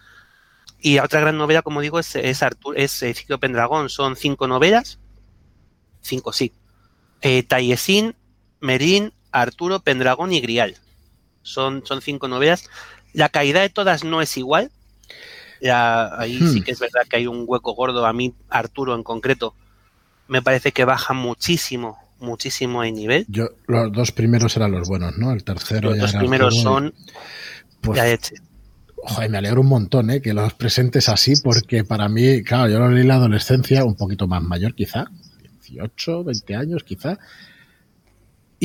Y otra gran novela, como digo, es, es, Artur, es Ciclo Pendragón. Son cinco novelas. Cinco, sí. Eh, Taliesin, Merín, Arturo, Pendragón y Grial. Son, son cinco novelas. La calidad de todas no es igual. Ya, ahí hmm. sí que es verdad que hay un hueco gordo. A mí, Arturo en concreto, me parece que baja muchísimo muchísimo en nivel. Yo, los dos primeros eran los buenos, ¿no? El tercero los ya dos primeros son pues, ya hecho. Joder, me alegro un montón, ¿eh? Que los presentes así, porque para mí, claro, yo lo leí en la adolescencia, un poquito más mayor quizá, 18, 20 años quizá,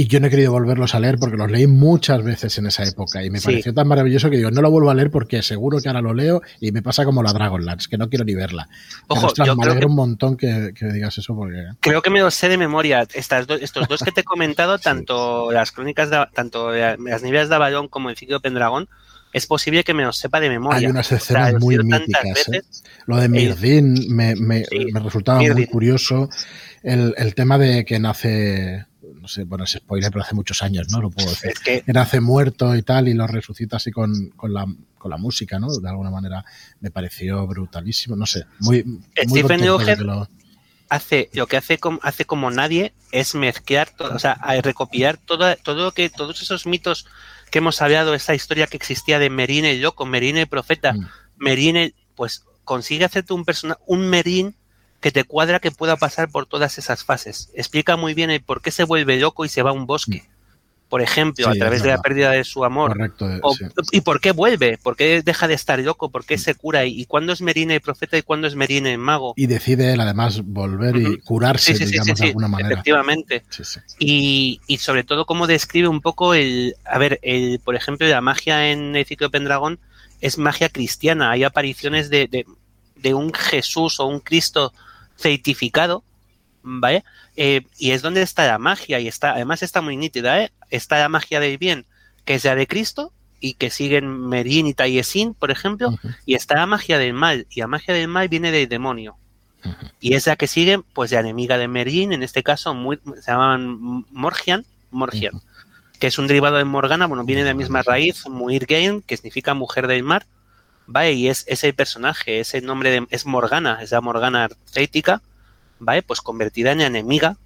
y yo no he querido volverlos a leer porque los leí muchas veces en esa época y me sí. pareció tan maravilloso que digo, no lo vuelvo a leer porque seguro que ahora lo leo y me pasa como la Dragonlance, que no quiero ni verla. Ojo, ostras, yo me que, un montón que, que, digas eso porque... Creo que me lo sé de memoria. Estas do, estos dos que te he comentado, sí. tanto las crónicas, de, tanto las niveles de Avalón como el ciclo de Pendragón, es posible que me lo sepa de memoria. Hay unas escenas o sea, muy míticas. ¿eh? Lo de Mirdin eh, me, me, sí, me, resultaba Mirdin. muy curioso. El, el tema de que nace no sé, bueno, es spoiler, pero hace muchos años, ¿no? Lo puedo decir. Es que... Nace muerto y tal, y lo resucita así con, con, la, con la música, ¿no? De alguna manera me pareció brutalísimo, no sé, muy... muy Stephen hace, lo que hace como, hace como nadie es mezclar, todo, o sea, recopilar todo, todo lo que, todos esos mitos que hemos hablado, esa historia que existía de Merine el loco, Merine el profeta, mm. Merine, pues consigue hacerte un personaje, un Merín que te cuadra que pueda pasar por todas esas fases. Explica muy bien el por qué se vuelve loco y se va a un bosque. por ejemplo, a través de la pérdida de su amor. ¿Y por qué vuelve? ¿Por qué deja de estar loco? ¿Por qué se cura? ¿Y cuándo es Merine profeta y cuándo es Merine mago? Y decide él además volver y curarse, digamos, de alguna manera. Efectivamente. Y, y, sobre todo cómo describe un poco el... A ver, el, por ejemplo, la magia en el ciclo de Pendragón es magia cristiana. Hay apariciones de, de, de un Jesús o un Cristo certificado, ¿vale? Eh, y es donde está la magia, y está, además está muy nítida, ¿eh? Está la magia del bien, que es la de Cristo, y que siguen Merín y Taliesin, por ejemplo, y está la magia del mal, y la magia del mal viene del demonio. Y es la que sigue, pues, la enemiga de Merín, en este caso, muy, se llaman Morgian, Morgian, que es un derivado de Morgana, bueno, viene de la misma raíz, Muirgain, que significa mujer del mar, ¿vale? Y es ese personaje, ese nombre de, es Morgana, es la Morgana arcética, ¿vale? Pues convertida en enemiga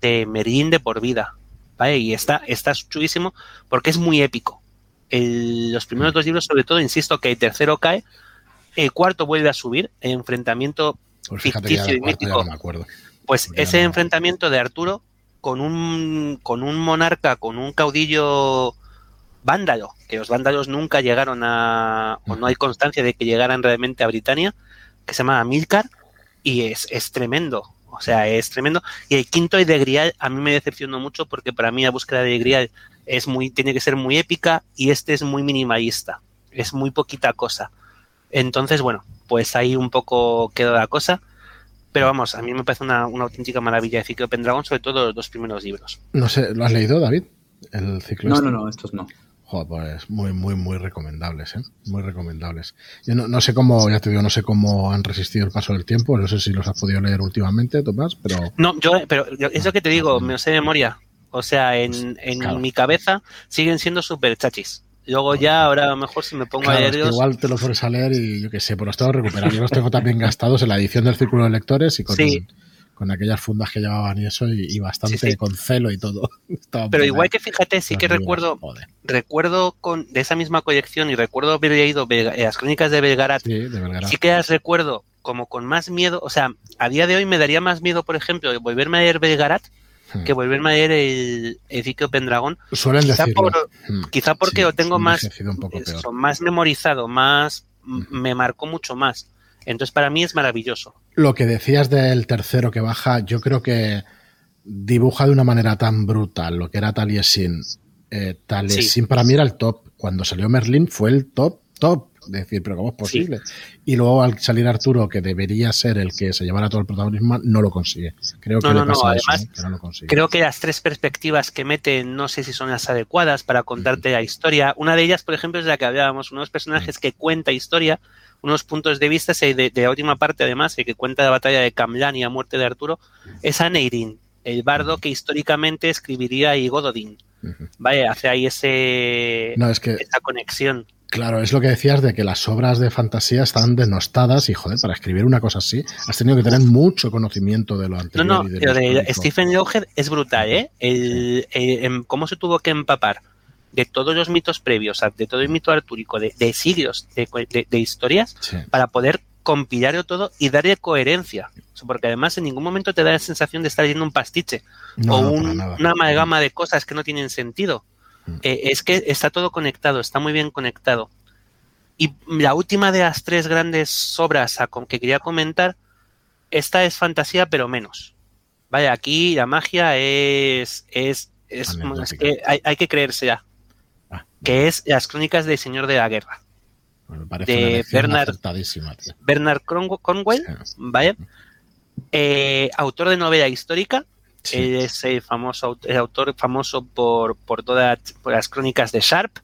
de Merín de por vida, ¿vale? Y está, está chulísimo porque es muy épico. los primeros mm. dos libros, sobre todo, insisto que el tercero cae, el cuarto vuelve a subir, el enfrentamiento pues ficticio y mítico. pues ese enfrentamiento de Arturo con un, con un monarca, con un caudillo vándalo, que los vándalos nunca llegaron a, o no hay constancia de que llegaran realmente a Britania, que se llama Milcar, y es, es tremendo. O sea, es tremendo. Y el quinto y de Grial a mí me decepcionó mucho porque para mí la búsqueda de Grial es muy, tiene que ser muy épica y este es muy minimalista. Es muy poquita cosa. Entonces, bueno, pues ahí un poco quedó la cosa. Pero vamos, a mí me parece una, una auténtica maravilla de Ciclo Pendragon, sobre todo los dos primeros libros. No sé, ¿lo has leído, David? El ciclo. No, este? no, no, estos no. Joder, pues muy, muy, muy recomendables, ¿eh? Muy recomendables. Yo no, no, sé cómo, ya te digo, no sé cómo han resistido el paso del tiempo, no sé si los has podido leer últimamente, Tomás, pero... No, yo, pero eso que te digo, me lo sé de memoria. O sea, en, en mi cabeza siguen siendo súper chachis. Luego ya, ahora a lo mejor si me pongo a leer... igual te los fueres a leer y yo qué sé, por los tengo recuperado. Yo los tengo también gastados en la edición del Círculo de Lectores y con... Sí con aquellas fundas que llevaban y eso, y, bastante con celo y todo. Pero igual que fíjate, sí que recuerdo, recuerdo con de esa misma colección y recuerdo haber leído las crónicas de Belgarat, sí, que las recuerdo como con más miedo, o sea, a día de hoy me daría más miedo, por ejemplo, volverme a leer Belgarat hmm. que volverme a leer el, el Pendragón. Suelen quizá, hmm. quizá porque lo tengo más, más memorizado, más, me marcó mucho más. Entonces, para mí es maravilloso. Lo que decías del tercero que baja, yo creo que dibuja de una manera tan brutal lo que era Taliesin. Eh, Taliesin para mí era el top. Cuando salió Merlin fue el top, top. decir, pero ¿cómo es posible? Y luego al salir Arturo, que debería ser el que se llevara todo el protagonismo, no lo consigue. Creo que, no, pasa Además, ¿eh? que no lo consigue. Creo que las tres perspectivas que mete, no sé si son las adecuadas para contarte la historia. Una de ellas, por ejemplo, es la que hablábamos, unos personajes que cuenta historia unos puntos de vista de, de la última parte además que cuenta la batalla de Camlan y la muerte de Arturo es Aneirin, el bardo que históricamente escribiría y Gododin. Vaya, hace ahí ese no, es que, esa conexión. Claro, es lo que decías de que las obras de fantasía están denostadas y, joder, para escribir una cosa así has tenido que tener mucho conocimiento de lo anterior. No, no, pero de Stephen Loger es brutal, ¿eh? El, cómo se tuvo que empapar de todos los mitos previos, de todo el mito artúrico, de, siglos de, historias, para poder compilarlo todo y darle coherencia. Porque además en ningún momento te da la sensación de estar leyendo un pastiche o una amalgama de cosas que no tienen sentido. Mm. Eh, es que está todo conectado, está muy bien conectado. Y la última de las tres grandes obras que quería comentar, esta es fantasía, pero menos. Vaya, aquí la magia es. es, es, que hay, hay, que creerse ya que es Las Crónicas del Señor de la Guerra. de Bernard, Bernard Conwell, eh, autor de novela histórica. es el famoso el autor famoso por, por todas las crónicas de Sharp,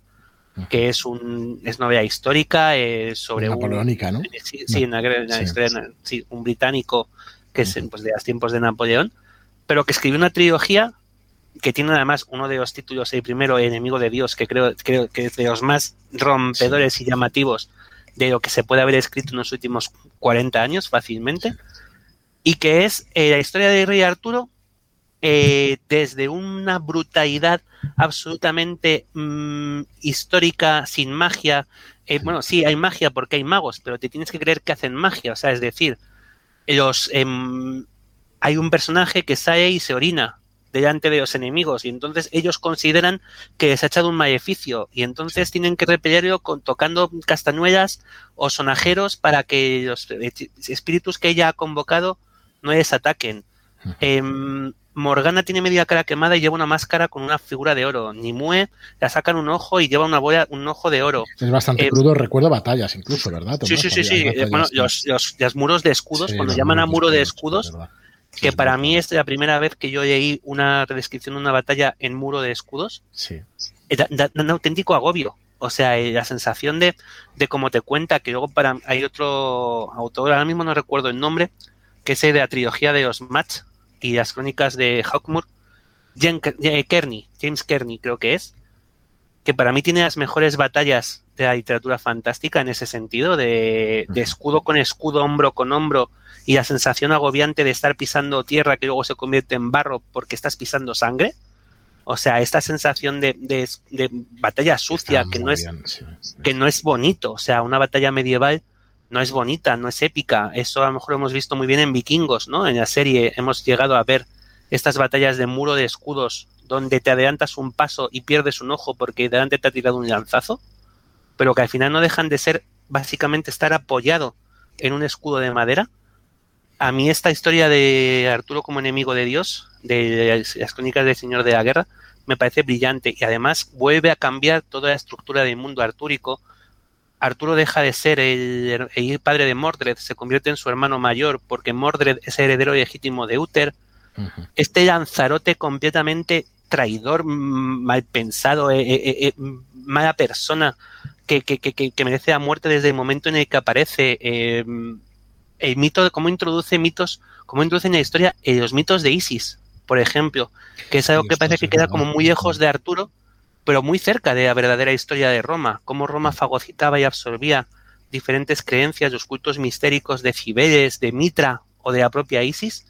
que es un es novela histórica eh, sobre Napoleónica, ¿no? Sí, sí, un británico que es pues, de los tiempos de Napoleón, pero que escribió una trilogía que tiene además uno de los títulos, el primero, Enemigo de Dios, que creo, creo que es de los más rompedores y llamativos de lo que se puede haber escrito en los últimos 40 años fácilmente, y que es eh, la historia de Rey Arturo eh, desde una brutalidad absolutamente mm, histórica, sin magia. Eh, bueno, sí, hay magia porque hay magos, pero te tienes que creer que hacen magia, o sea, es decir, los, em, hay un personaje que sale y se orina delante de los enemigos y entonces ellos consideran que se ha echado un maleficio y entonces tienen que repellerlo con, tocando castañuelas o sonajeros para que los espíritus que ella ha convocado no les ataquen. Morgana tiene media cara quemada y lleva una máscara con una figura de oro. Nimue la sacan un ojo y lleva una boya, un ojo de oro. Es bastante eh, crudo, recuerdo batallas incluso, ¿verdad? Sí, sí, sí, sí. Bueno, los, los, muros de escudos, cuando llaman a muro de escudos, que para mí es la primera vez que yo leí una descripción de una batalla en muro de escudos. Sí. Da, un auténtico agobio. O sea, eh, la sensación de, de como te cuenta, que luego para hay otro autor, ahora mismo no recuerdo el nombre, que es de la trilogía de los Match, y las crónicas de Hawkmoor, Kearney, James Kearney creo que es, que para mí tiene las mejores batallas de la literatura fantástica en ese sentido, de, escudo con escudo, hombro con hombro, y la sensación agobiante de estar pisando tierra que luego se convierte en barro porque estás pisando sangre. O sea, esta sensación de, batalla sucia que no, es, que no es bonito. O sea, una batalla medieval no es bonita, no es épica. Eso a lo mejor hemos visto muy bien en Vikingos, ¿no? En la serie hemos llegado a ver estas batallas de muro de escudos donde te adelantas un paso y pierdes un ojo porque delante te ha tirado un lanzazo, pero que al final no dejan de ser básicamente estar apoyado en un escudo de madera. A mí esta historia de Arturo como enemigo de Dios, de las crónicas del Señor de la Guerra, me parece brillante y además vuelve a cambiar toda la estructura del mundo artúrico Arturo deja de ser el, padre de Mordred, se convierte en su hermano mayor porque Mordred es heredero legítimo de Uther. Este Lanzarote completamente traidor, mal pensado, eh, eh, eh, mala persona, que, merece la muerte desde el momento en el que aparece. el mito de cómo introduce mitos, cómo introduce en la historia los mitos de Isis, por ejemplo, que es algo que parece que queda como muy lejos de Arturo, pero muy cerca de la verdadera historia de Roma, cómo Roma fagocitaba y absorbía diferentes creencias, los cultos mistéricos de Cibeles, de Mitra o de la propia Isis,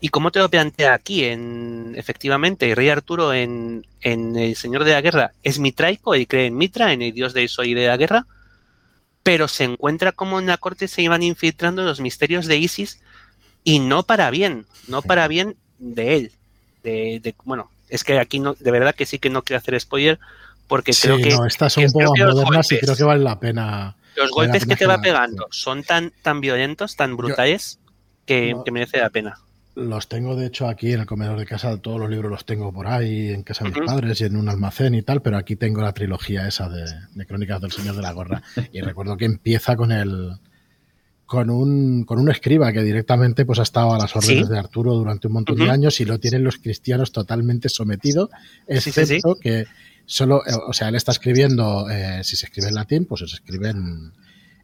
y cómo te lo plantea aquí, en efectivamente, rey Arturo en, en El Señor de la Guerra es mitraico y cree en Mitra, en el dios de eso y de la guerra, pero se encuentra como en la corte se iban infiltrando los misterios de Isis y no para bien, no para bien de él, de, de bueno, es que aquí no, de verdad que sí que no quiero hacer spoiler, porque creo que. No, estas son un poco modernas y creo que vale la pena. Los golpes que te va pegando son tan, tan violentos, tan brutales, que, merece la pena. Los tengo, de hecho, aquí en el comedor de casa, todos los libros los tengo por ahí, en casa de mis padres y en un almacén y tal, pero aquí tengo la trilogía esa de, de Crónicas del Señor de la Gorra. Y recuerdo que empieza con el, con un, con un escriba que directamente pues ha estado a las órdenes de Arturo durante un montón de años y lo tienen los cristianos totalmente sometido, excepto que solo, o sea, él está escribiendo, eh, si se escribe en latín, pues se escribe en,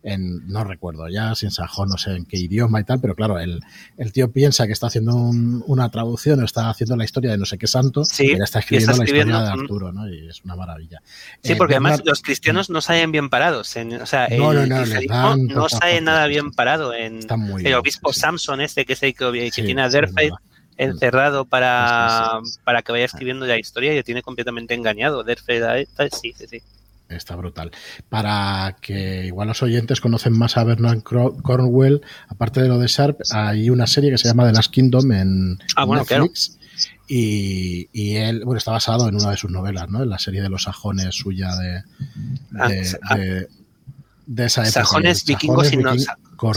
en, no recuerdo ya, sin sajón, no sé en qué idioma y tal, pero claro, el, el tío piensa que está haciendo una traducción o está haciendo la historia de no sé qué santo, sí, y está escribiendo, la historia de Arturo, ¿no? Y es una maravilla. Sí, eh, porque además los cristianos no salen bien parados, en, o sea, no, el no, no, no sale nada bien parado en el obispo Samson este que es el que, tiene a Derfeld encerrado para, para que vaya escribiendo la historia y lo tiene completamente engañado. Derfeld, sí, sí, sí. Está brutal. Para que igual los oyentes conocen más a Vernon Cornwell, aparte de lo de Sharp, hay una serie que se llama The Last Kingdom en ah, Netflix. Y, y, él, bueno, está basado en una de sus novelas, ¿no? En la serie de los sajones suya de, de, ah, de, esa época. Sajones, vikingos y,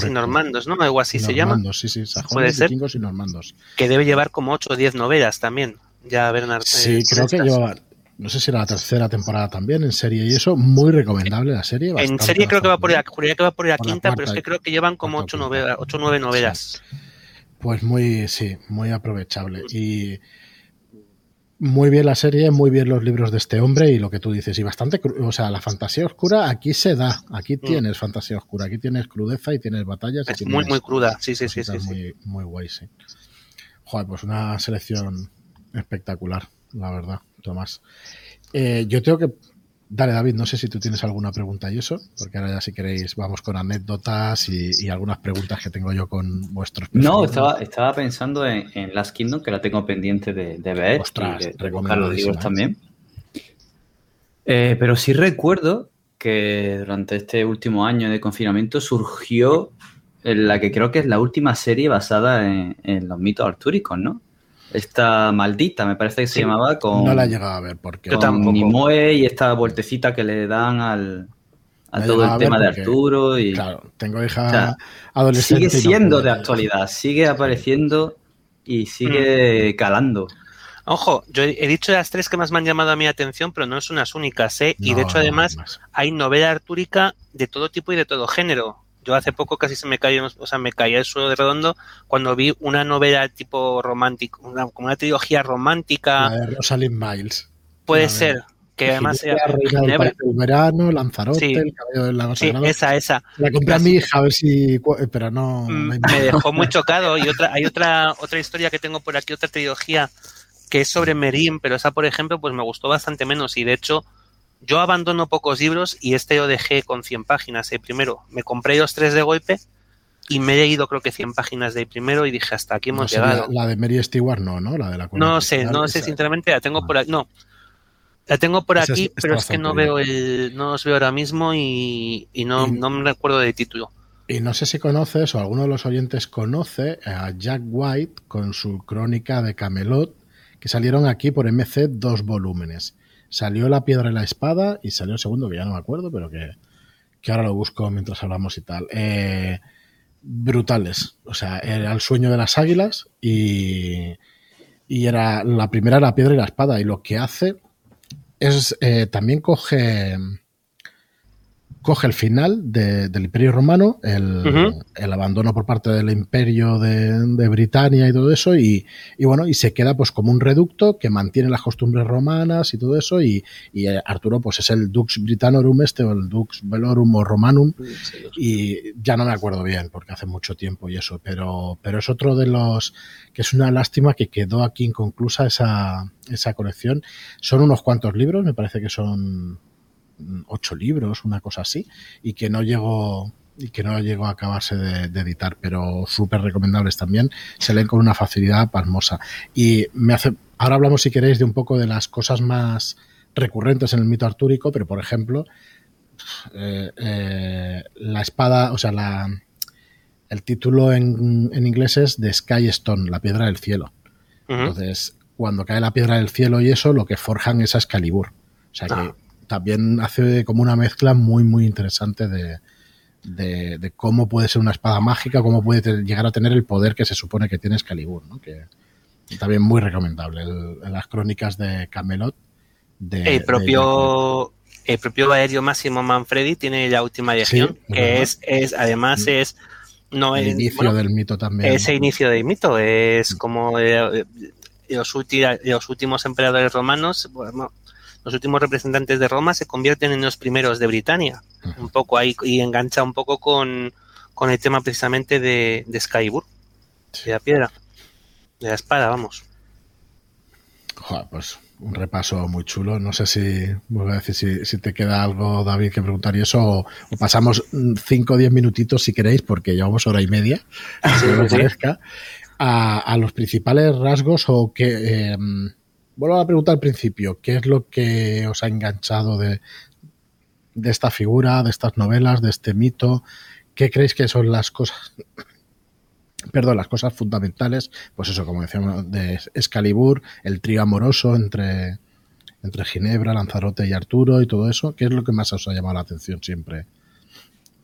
normandos, ¿no? Algo así se llama. Sí, sí, sajones, vikingos y normandos. Que debe llevar como 8 o 10 novelas también. Ya Bernard. Sí, creo que lleva no sé si era la tercera temporada también en serie y eso, muy recomendable la serie. En serie creo que va por la, que va por la quinta, pero es que creo que llevan como ocho, novelas, ocho nueve novelas. Pues muy, sí, muy aprovechable. Y muy bien la serie, muy bien los libros de este hombre y lo que tú dices, y bastante, o sea, la fantasía oscura aquí se da, aquí mm. tienes fantasía oscura, aquí tienes crudeza y tienes batallas. Es muy, muy cruda, sí, sí, sí. sí, muy, muy guay, sí. Joder, pues una selección espectacular, la verdad. Tomás. Eh, yo tengo que. Dale, David, no sé si tú tienes alguna pregunta y eso, porque ahora ya si queréis vamos con anécdotas y, algunas preguntas que tengo yo con vuestros. No, estaba, estaba pensando en, Last Kingdom, que la tengo pendiente de, ver Ostras, y de, los libros ¿eh? también. Eh, pero sí recuerdo que durante este último año de confinamiento surgió la que creo que es la última serie basada en, en los mitos artúricos, ¿no? Esta maldita, me parece que se llamaba, con... No la he llegado a ver porque... Con Nimue y esta vueltecita que le dan al, a todo el tema de Arturo y... Claro, tengo hija adolescente. Sigue siendo de actualidad, sigue apareciendo y sigue mm. calando. Ojo, yo he dicho las tres que más me han llamado a mi atención, pero no son las únicas, ¿eh? y de hecho, además, hay novela artúrica de todo tipo y de todo género. Yo hace poco casi se me cayó, o sea, me caía el suelo de redondo cuando vi una novela tipo romántico, una, como una trilogía romántica. La de Rosalind Miles. Puede ser, que además era el verano, Lanzarote, el cabello del lago sí, esa, esa. La compré a mi hija a ver si, pero no. Mm, me dejó muy chocado y otra, hay otra, otra historia que tengo por aquí, otra trilogía que es sobre Merín, pero esa, por ejemplo, pues me gustó bastante menos y de hecho yo abandono pocos libros y este lo dejé con 100 páginas el primero. Me compré los tres de golpe y me he leído creo que 100 páginas de primero y dije hasta aquí hemos llegado. La, de Mary Stewart no, ¿no? La de la No sé, no sé, sinceramente la tengo por aquí. No, la tengo por aquí, pero es que no veo el, no os veo ahora mismo y, no, no me recuerdo del título. Y no sé si conoces o alguno de los oyentes conoce a Jack White con su crónica de Camelot que salieron aquí por MC dos volúmenes. Salió La Piedra y la Espada y salió el segundo, que ya no me acuerdo, pero que, ahora lo busco mientras hablamos y tal. Eh, brutales. O sea, era el sueño de las águilas y, y era la primera La Piedra y la Espada. Y lo que hace es eh, también coge coge el final del Imperio Romano, el, abandono por parte del Imperio de, de Britania y todo eso, y, bueno, y se queda pues como un reducto que mantiene las costumbres romanas y todo eso, y, eh, Arturo pues es el Dux Britannorum este, o el Dux Velorum o Romanum, y ya no me acuerdo bien, porque hace mucho tiempo y eso, pero, pero es otro de los que es una lástima que quedó aquí inconclusa esa, esa colección. Son unos cuantos libros, me parece que son ocho libros, una cosa así, y que no llegó y que no llegó a acabarse de, editar, pero súper recomendables también, se leen con una facilidad pasmosa. Y me hace, ahora hablamos si queréis de un poco de las cosas más recurrentes en el mito artúrico, pero por ejemplo, eh, eh, la espada, o sea, la, el título en, en, inglés es The Sky Stone, la piedra del cielo. Entonces, cuando cae la piedra del cielo y eso, lo que forjan es a Excalibur. O sea que ah también hace como una mezcla muy, muy interesante de, de, cómo puede ser una espada mágica, cómo puede llegar a tener el poder que se supone que tiene Excalibur, ¿no? que también muy recomendable. las crónicas de Camelot. De, el propio el propio Valerio Máximo Manfredi tiene la última edición, que es, es, además mm. es no el inicio del mito también. Ese inicio del mito es mm. como eh, los, los, últimos emperadores romanos, bueno, los últimos representantes de Roma se convierten en los primeros de Britania. Un poco ahí, y engancha un poco con, el tema precisamente de, de Skybur, de la piedra, de la espada, vamos. pues un repaso muy chulo. No sé si, a decir, si, te queda algo, David, que preguntar y eso, o, pasamos 5 o 10 minutitos si queréis, porque llevamos hora y media, si me parezca, a, los principales rasgos o que... Em, vuelvo a la pregunta al principio, ¿qué es lo que os ha enganchado de, de esta figura, de estas novelas, de este mito? ¿Qué creéis que son las cosas, perdón, las cosas fundamentales? Pues eso, como decíamos, de Excalibur, el trío amoroso entre, entre Ginebra, Lanzarote y Arturo y todo eso. ¿Qué es lo que más os ha llamado la atención siempre?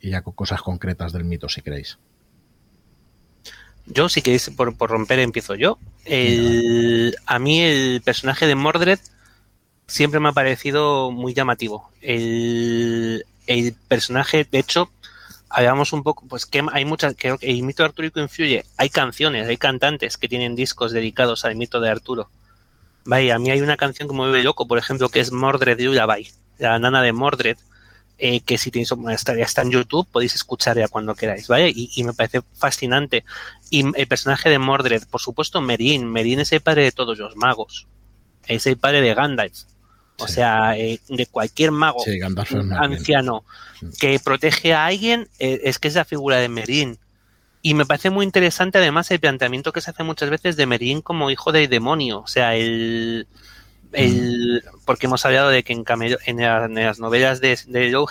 Y ya con cosas concretas del mito, si queréis. Yo, si queréis, por, por romper, empiezo yo. El, a mí el personaje de Mordred siempre me ha parecido muy llamativo. El, el personaje, de hecho, hablamos un poco, pues que hay muchas, creo que el mito de Artúrico influye. Hay canciones, hay cantantes que tienen discos dedicados al mito de Arturo. Vaya, a mí hay una canción que me vuelve loco, por ejemplo, que es Mordred Lullaby, la nana de Mordred, eh, que si tenéis está, está en YouTube, podéis escuchar ya cuando queráis, ¿vale? Y, me parece fascinante. Y el personaje de Mordred, por supuesto, Merin. Merin es el padre de todos los magos. Es el padre de Gandalf. O sea, eh, de cualquier mago anciano que protege a alguien, eh, es que es la figura de Merin. Y me parece muy interesante además el planteamiento que se hace muchas veces de Merin como hijo del demonio. O sea, el, el, porque hemos hablado de que en, en, las novelas de, de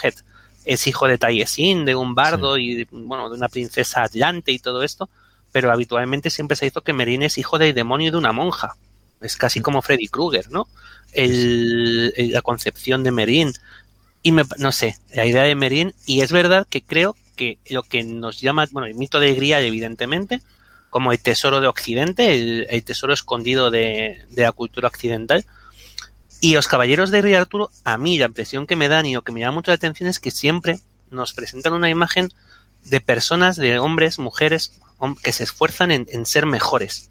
es hijo de Taliesin, de un bardo y bueno, de una princesa atlante y todo esto, pero habitualmente siempre se hizo que Merín es hijo del demonio y de una monja. Es casi como Freddy Krueger, ¿no? la concepción de Merín. Y me, no sé, la idea de Merín, y es verdad que creo que lo que nos llama, bueno, el mito de Grial, evidentemente, como el tesoro de Occidente, el, tesoro escondido de, la cultura occidental. Y los caballeros de Rey Arturo, a mí la impresión que me dan y lo que me llama mucho la atención es que siempre nos presentan una imagen de personas, de hombres, mujeres, que se esfuerzan en, ser mejores.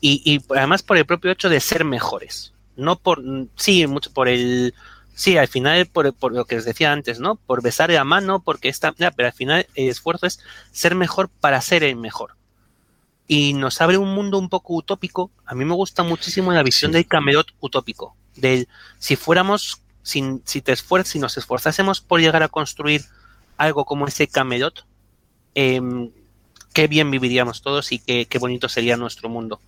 Y, además por el propio hecho de ser mejores. No por, sí, mucho por el, sí, al final por, por lo que os decía antes, ¿no? Por besar la mano, porque está, pero al final el esfuerzo es ser mejor para ser el mejor y nos abre un mundo un poco utópico. A mí me gusta muchísimo la visión del Camelot utópico. Del si fuéramos, si, si te esfuerzas, si nos esforzásemos por llegar a construir algo como ese Camelot, em, qué bien viviríamos todos y qué, bonito sería nuestro mundo.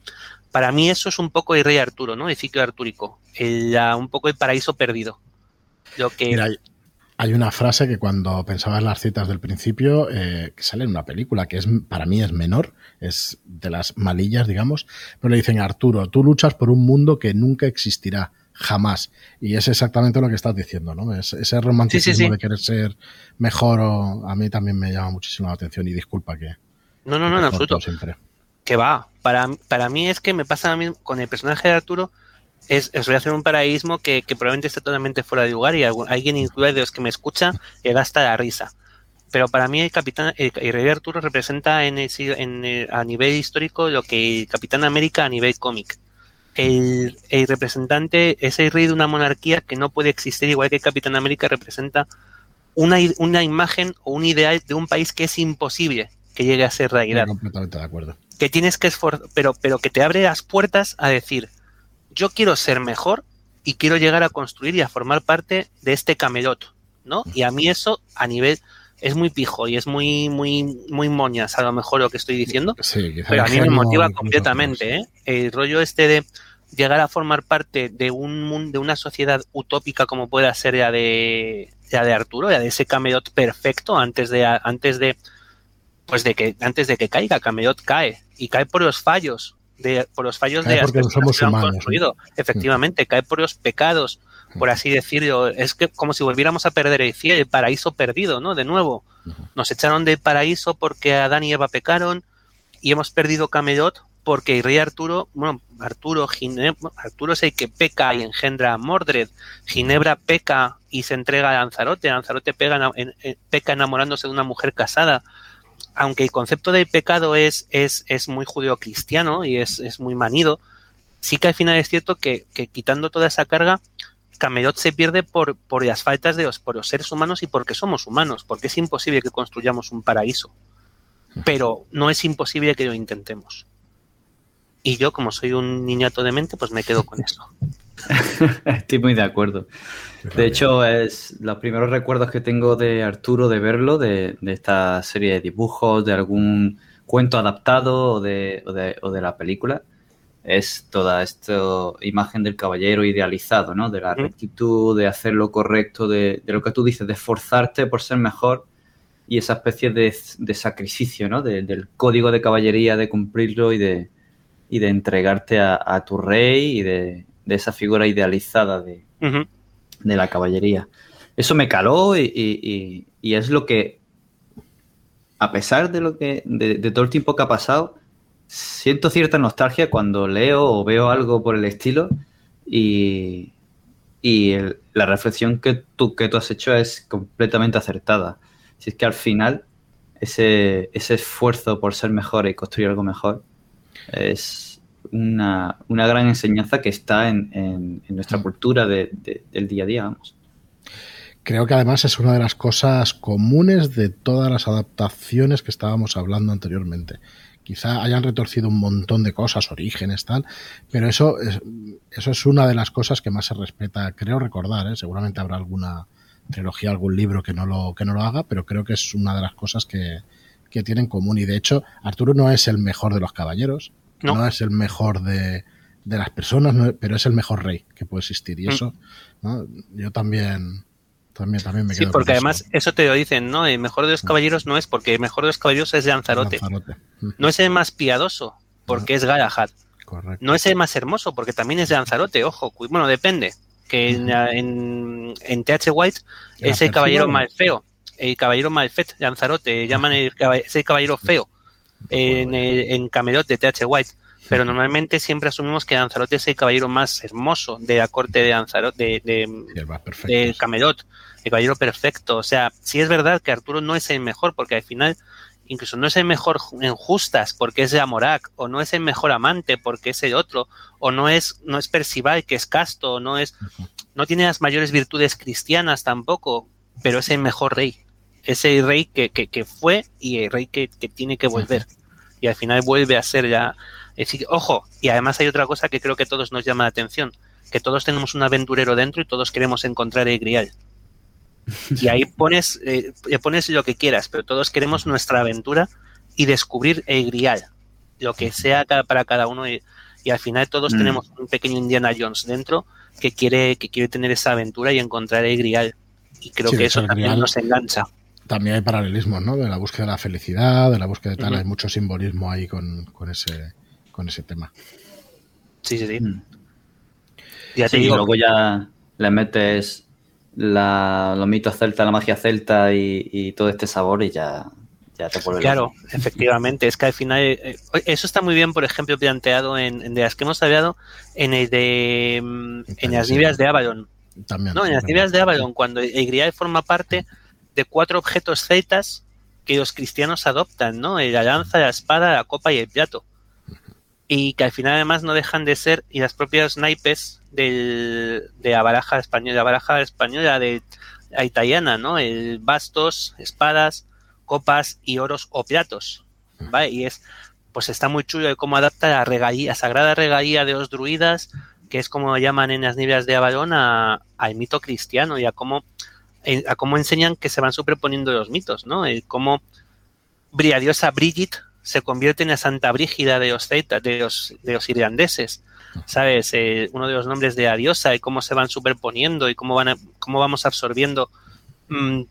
Para mí eso es un poco el rey Arturo, ¿no? El ciclo artúrico, un poco el paraíso perdido. Que, hay una frase que cuando pensaba en las citas del principio, eh, que sale en una película, que es para mí es menor, es de las malillas, digamos, pero le dicen, Arturo, tú luchas por un mundo que nunca existirá, jamás. Y es exactamente lo que estás diciendo, ¿no? Es, ese romanticismo de querer ser mejor, o, a mí también me llama muchísimo la atención y disculpa que... No, no, no, en absoluto. Siempre. Que va. Para, para mí es que me pasa a mí con el personaje de Arturo es, voy a hacer un paraísmo que, probablemente esté totalmente fuera de lugar y alguien incluye de los que me escucha le da hasta la risa. Pero para mí el Capitán, el, Rey Arturo representa en, en a nivel histórico lo que el Capitán América a nivel cómic. El, el, representante es el rey de una monarquía que no puede existir, igual que Capitán América representa una, una imagen o un ideal de un país que es imposible que llegue a ser realidad. completamente de acuerdo. Que tienes que esforzar, pero, pero que te abre las puertas a decir, yo quiero ser mejor y quiero llegar a construir y a formar parte de este camelot, ¿no? Y a mí eso a nivel es muy pijo y es muy muy muy moñas a lo mejor lo que estoy diciendo, pero a mí me motiva completamente, ¿eh? El rollo este de llegar a formar parte de un mundo, de una sociedad utópica como pueda ser ya de ya de Arturo, ya de ese camelot perfecto antes de antes de pues de que antes de que caiga Camelot cae y cae por los fallos por los fallos de las personas que han construido. Efectivamente, cae por los pecados, por así decirlo. Es que como si volviéramos a perder el cielo, el paraíso perdido, ¿no? De nuevo. Nos echaron del paraíso porque Adán y Eva pecaron y hemos perdido Camelot porque el rey Arturo, bueno, Arturo, Arturo es el que peca y engendra a Mordred. Ginebra peca y se entrega a Lanzarote. Lanzarote pega, peca enamorándose de una mujer casada aunque el concepto del pecado es, es, es muy judeocristiano y es, es, muy manido, sí que al final es cierto que, quitando toda esa carga, Camelot se pierde por, por las faltas de los, por los seres humanos y porque somos humanos, porque es imposible que construyamos un paraíso. Pero no es imposible que lo intentemos. Y yo, como soy un niñato de mente, pues me quedo con eso. Estoy muy de acuerdo. De hecho, es los primeros recuerdos que tengo de Arturo de verlo, de, esta serie de dibujos, de algún cuento adaptado o de, la película, es toda esta imagen del caballero idealizado, ¿no? De la rectitud, de hacer lo correcto, de, lo que tú dices, de esforzarte por ser mejor y esa especie de, sacrificio, ¿no? del código de caballería, de cumplirlo y de, y de entregarte a tu rey y de, de esa figura idealizada de, de la caballería. Eso me caló y, es lo que, a pesar de lo que, de, todo el tiempo que ha pasado, siento cierta nostalgia cuando leo o veo algo por el estilo y, y la reflexión que tú, que tú has hecho es completamente acertada. Si es que al final ese, ese esfuerzo por ser mejor y construir algo mejor es, una, gran enseñanza que está en, nuestra mm. cultura del día a día, vamos. Creo que además es una de las cosas comunes de todas las adaptaciones que estábamos hablando anteriormente. Quizá hayan retorcido un montón de cosas, orígenes, tal, pero eso es, eso es una de las cosas que más se respeta, creo recordar, ¿eh? seguramente habrá alguna trilogía, algún libro que no lo, que no lo haga, pero creo que es una de las cosas que, que tienen en común. Y de hecho, Arturo no es el mejor de los caballeros, no, es el mejor de, las personas, pero es el mejor rey que puede existir. Y mm. eso, yo también, También, también me Sí, porque además eso te lo dicen, ¿no? El mejor de los caballeros no es porque el mejor de los caballeros es Lanzarote. Lanzarote. No es el más piadoso, porque es Galahad. Correcto. No es el más hermoso, porque también es de Lanzarote, ojo. Bueno, depende. Que en, en, TH White es el caballero más feo. El caballero Malfet, Lanzarote, llaman el, es el caballero feo. En, en Camelot de TH White pero normalmente siempre asumimos que Lanzarote es el caballero más hermoso de la corte de Lanzarote, de, de, Camelot, el caballero perfecto. O sea, sí es verdad que Arturo no es el mejor, porque al final incluso no es el mejor en justas porque es de Amorak, o no es el mejor amante porque es el otro, o no es, no es Percival que es casto, o no es, no tiene las mayores virtudes cristianas tampoco, pero es el mejor rey. Es el rey que, que, que fue y el rey que, que tiene que volver. Y al final vuelve a ser ya ojo, y además hay otra cosa que creo que todos nos llama la atención, que todos tenemos un aventurero dentro y todos queremos encontrar el grial. Y ahí pones, eh, pones lo que quieras, pero todos queremos nuestra aventura y descubrir el grial, lo que sea para cada uno. Y, al final todos mm. tenemos un pequeño Indiana Jones dentro que quiere, que quiere tener esa aventura y encontrar el grial. Y creo que eso también nos engancha. También hay paralelismos, ¿no? De la búsqueda de la felicidad, de la búsqueda de tal. Hay mucho simbolismo ahí con, con ese con ese tema. Sí, sí, sí. Mm. Ya te digo. Y luego ya le metes la, los mitos celta, la magia celta y, todo este sabor y ya, ya te vuelve Claro, efectivamente. Es que al final, eh, eso está muy bien, por ejemplo, planteado en, de las que hemos hablado en el de mm, en las nieblas de Avalon. También. No, en las nieblas de Avalon, cuando el Grial forma parte de cuatro objetos celtas que los cristianos adoptan, ¿no? La lanza, la espada, la copa y el plato y que al final además no dejan de ser y las propias naipes del, de la baraja española, la baraja española de la italiana, ¿no? El bastos, espadas, copas y oros o platos, ¿vale? Y es, pues está muy chulo de cómo adapta la regalía, sagrada regalía de los druidas, que es como llaman en las nieblas de Avalon al mito cristiano y a cómo, eh, a cómo enseñan que se van superponiendo los mitos, ¿no? Cómo diosa Brigitte se convierte en la Santa Brígida de los los, de los irlandeses. ¿Sabes? Eh, uno de los nombres de la diosa y cómo se van superponiendo y cómo, van cómo vamos absorbiendo mm,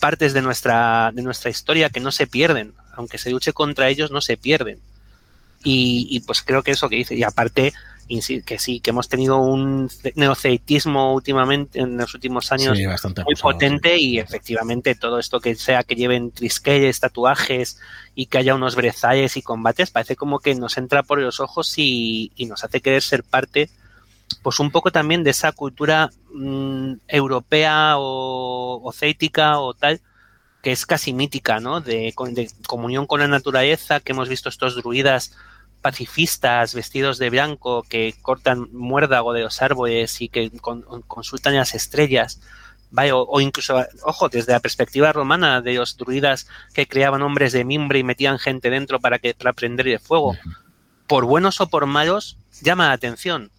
partes de nuestra, de nuestra historia que no se pierden. Aunque se luche contra ellos, no se pierden. Y, y pues creo que eso que dice. Y aparte, que sí, que hemos tenido un neoceitismo últimamente, en los últimos años, muy potente y efectivamente todo esto que sea que lleven trisquelles, tatuajes y que haya unos brezales y combates, parece como que nos entra por los ojos y, nos hace querer ser parte, pues un poco también de esa cultura mm, europea o, o céitica o tal, que es casi mítica, ¿no? De, de comunión con la naturaleza, que hemos visto estos druidas pacifistas vestidos de blanco que cortan muérdago de los árboles y que consultan las estrellas. O, incluso, ojo, desde la perspectiva romana de los druidas que creaban hombres de mimbre y metían gente dentro para, que, para prender el fuego. Por buenos o por malos, llama la atención.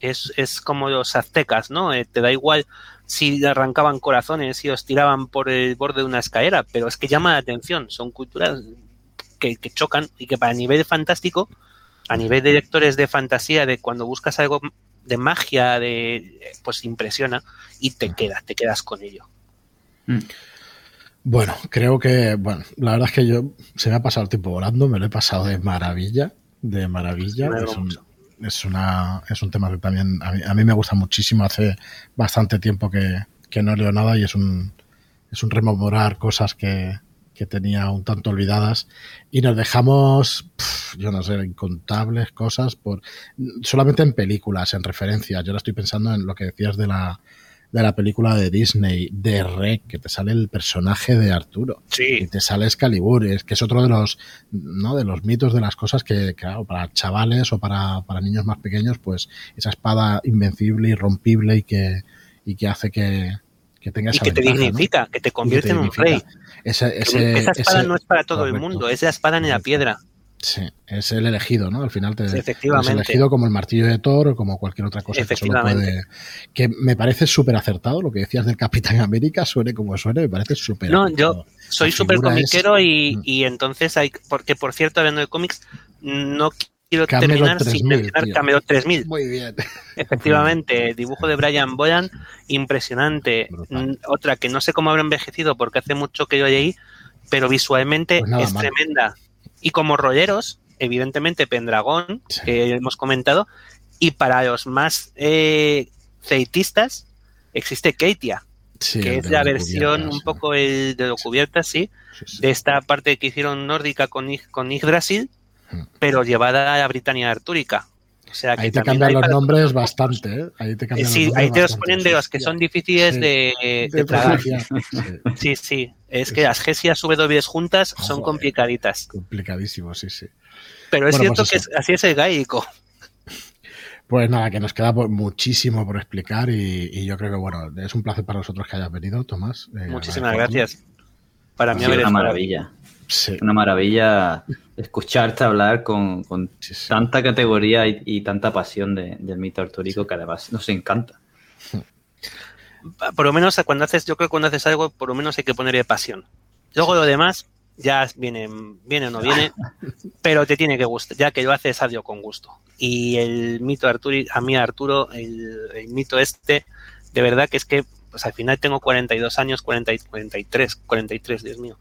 Es, es como los aztecas, ¿no? Eh, te da igual si arrancaban corazones y os tiraban por el borde de una escalera, pero es que llama la atención. Son culturas que, chocan y que para nivel fantástico, a nivel de lectores de fantasía, de cuando buscas algo de magia, de pues impresiona y te quedas, te quedas con ello. Mm. Bueno, creo que, bueno, la verdad es que yo se me ha pasado el tiempo volando, me lo he pasado de maravilla, de maravilla. Es un, es, una, es un tema que también a mí, me gusta muchísimo. Hace bastante tiempo que, que no leo nada y es un, es un rememorar cosas que, que tenía un tanto olvidadas y nos dejamos, yo no sé, incontables cosas por solamente en películas, en referencias. Yo ahora estoy pensando en lo que decías de la de la película de Disney, de Rec, que te sale el personaje de Arturo. Sí. Y te sale Excalibur, es que es otro de los, ¿no? de los mitos de las cosas que, claro, para chavales o para, para niños más pequeños, pues esa espada invencible, irrompible y que, y que hace que, que tenga y que te dignifica, que te convierte en un rey. Esa espada no es para todo el mundo, es la espada en la piedra. Sí, es el elegido, ¿no? Al final te es elegido como el martillo de Thor o como cualquier otra cosa que solo puede. Que me parece súper acertado lo que decías del Capitán América, suene como suene, me parece súper. No, yo soy súper comiquero y, mm. y, entonces hay. Porque por cierto, hablando de cómics, no quiero terminar sin mencionar Camelot 3000. Muy bien. Efectivamente, el dibujo de Brian Boyan, impresionante. Mm, otra que no sé cómo habrá envejecido porque hace mucho que yo leí, pero visualmente pues es tremenda. Y como rolleros, evidentemente Pendragón, que hemos comentado, y para los más eh, ceitistas existe Keitia, que es la versión un poco el de lo cubierta, sí, de esta parte que hicieron nórdica con, con Yggdrasil. Pero llevada a la Britania artúrica. O sea, ahí te cambian los nombres bastante, ¿eh? Ahí te cambian sí, ahí te los ponen de los que son difíciles de, de, Sí. sí, Es que las Gesias W juntas son complicaditas. Complicadísimo, sí, sí. Pero es cierto pues que así es el gaico. Pues nada, que nos queda muchísimo por explicar y, yo creo que bueno, es un placer para nosotros que hayas venido, Tomás. Eh, Muchísimas gracias. Para mí es una maravilla. Sí. Una maravilla escucharte hablar con, tanta categoría y, tanta pasión del mito artúrico que además nos encanta. Por lo menos cuando haces, yo creo que cuando haces algo, por lo menos hay que ponerle pasión. Luego lo demás, ya viene, viene o no viene, pero te tiene que gustar, ya que lo haces adiós con gusto. Y el mito Arturo, a mí Arturo, el, mito este, de verdad que es que pues al final tengo 42 años, 40, 43, 43, Dios mío,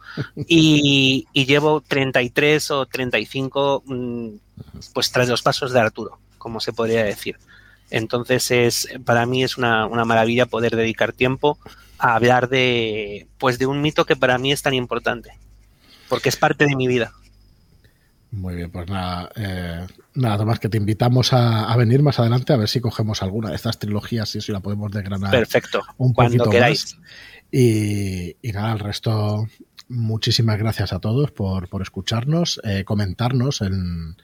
y, y llevo 33 o 35 mm, pues tras los pasos de Arturo, como se podría decir. Entonces es, para mí es una, una maravilla poder dedicar tiempo a hablar de, pues de un mito que para mí es tan importante porque es parte de mi vida. Muy bien, pues nada, eh, nada más que te invitamos a, venir más adelante a ver si cogemos alguna de estas trilogías y si la podemos desgranar. Perfecto, un cuando queráis. Y, nada, el resto, muchísimas gracias a todos por, escucharnos, eh, comentarnos en,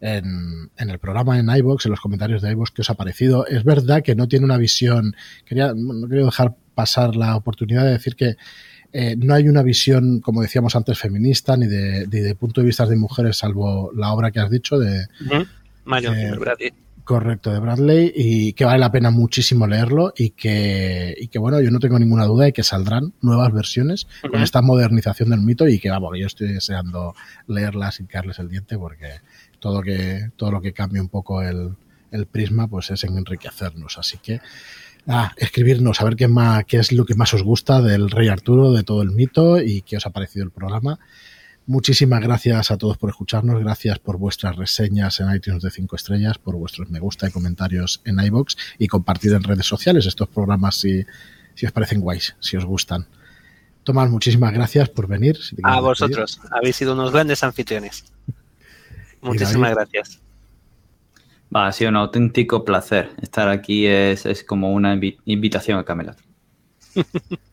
en, el programa en iBox, en los comentarios de iBox que os ha parecido. Es verdad que no tiene una visión, quería, no quería dejar pasar la oportunidad de decir que eh, no hay una visión, como decíamos antes, feminista ni de, de, punto de vista de mujeres, salvo la obra que has dicho de... Bradley. Correcto, de Bradley, y que vale la pena muchísimo leerlo y que, y que bueno, yo no tengo ninguna duda de que saldrán nuevas versiones con esta modernización del mito y que vamos, yo estoy deseando leerlas sin caerles el diente porque todo que, todo lo que cambie un poco el, el prisma pues es enriquecernos. Así que Ah, escribirnos a ver qué, más, qué es lo que más os gusta del Rey Arturo, de todo el mito y qué os ha parecido el programa. Muchísimas gracias a todos por escucharnos, gracias por vuestras reseñas en iTunes de 5 estrellas, por vuestros me gusta y comentarios en iBox y compartir en redes sociales estos programas si, si os parecen guays, si os gustan. Tomás, muchísimas gracias por venir. a vosotros, habéis sido unos grandes anfitriones. Muchísimas gracias. Va, ha sido un auténtico placer. Estar aquí es, es como una invitación a Camelot.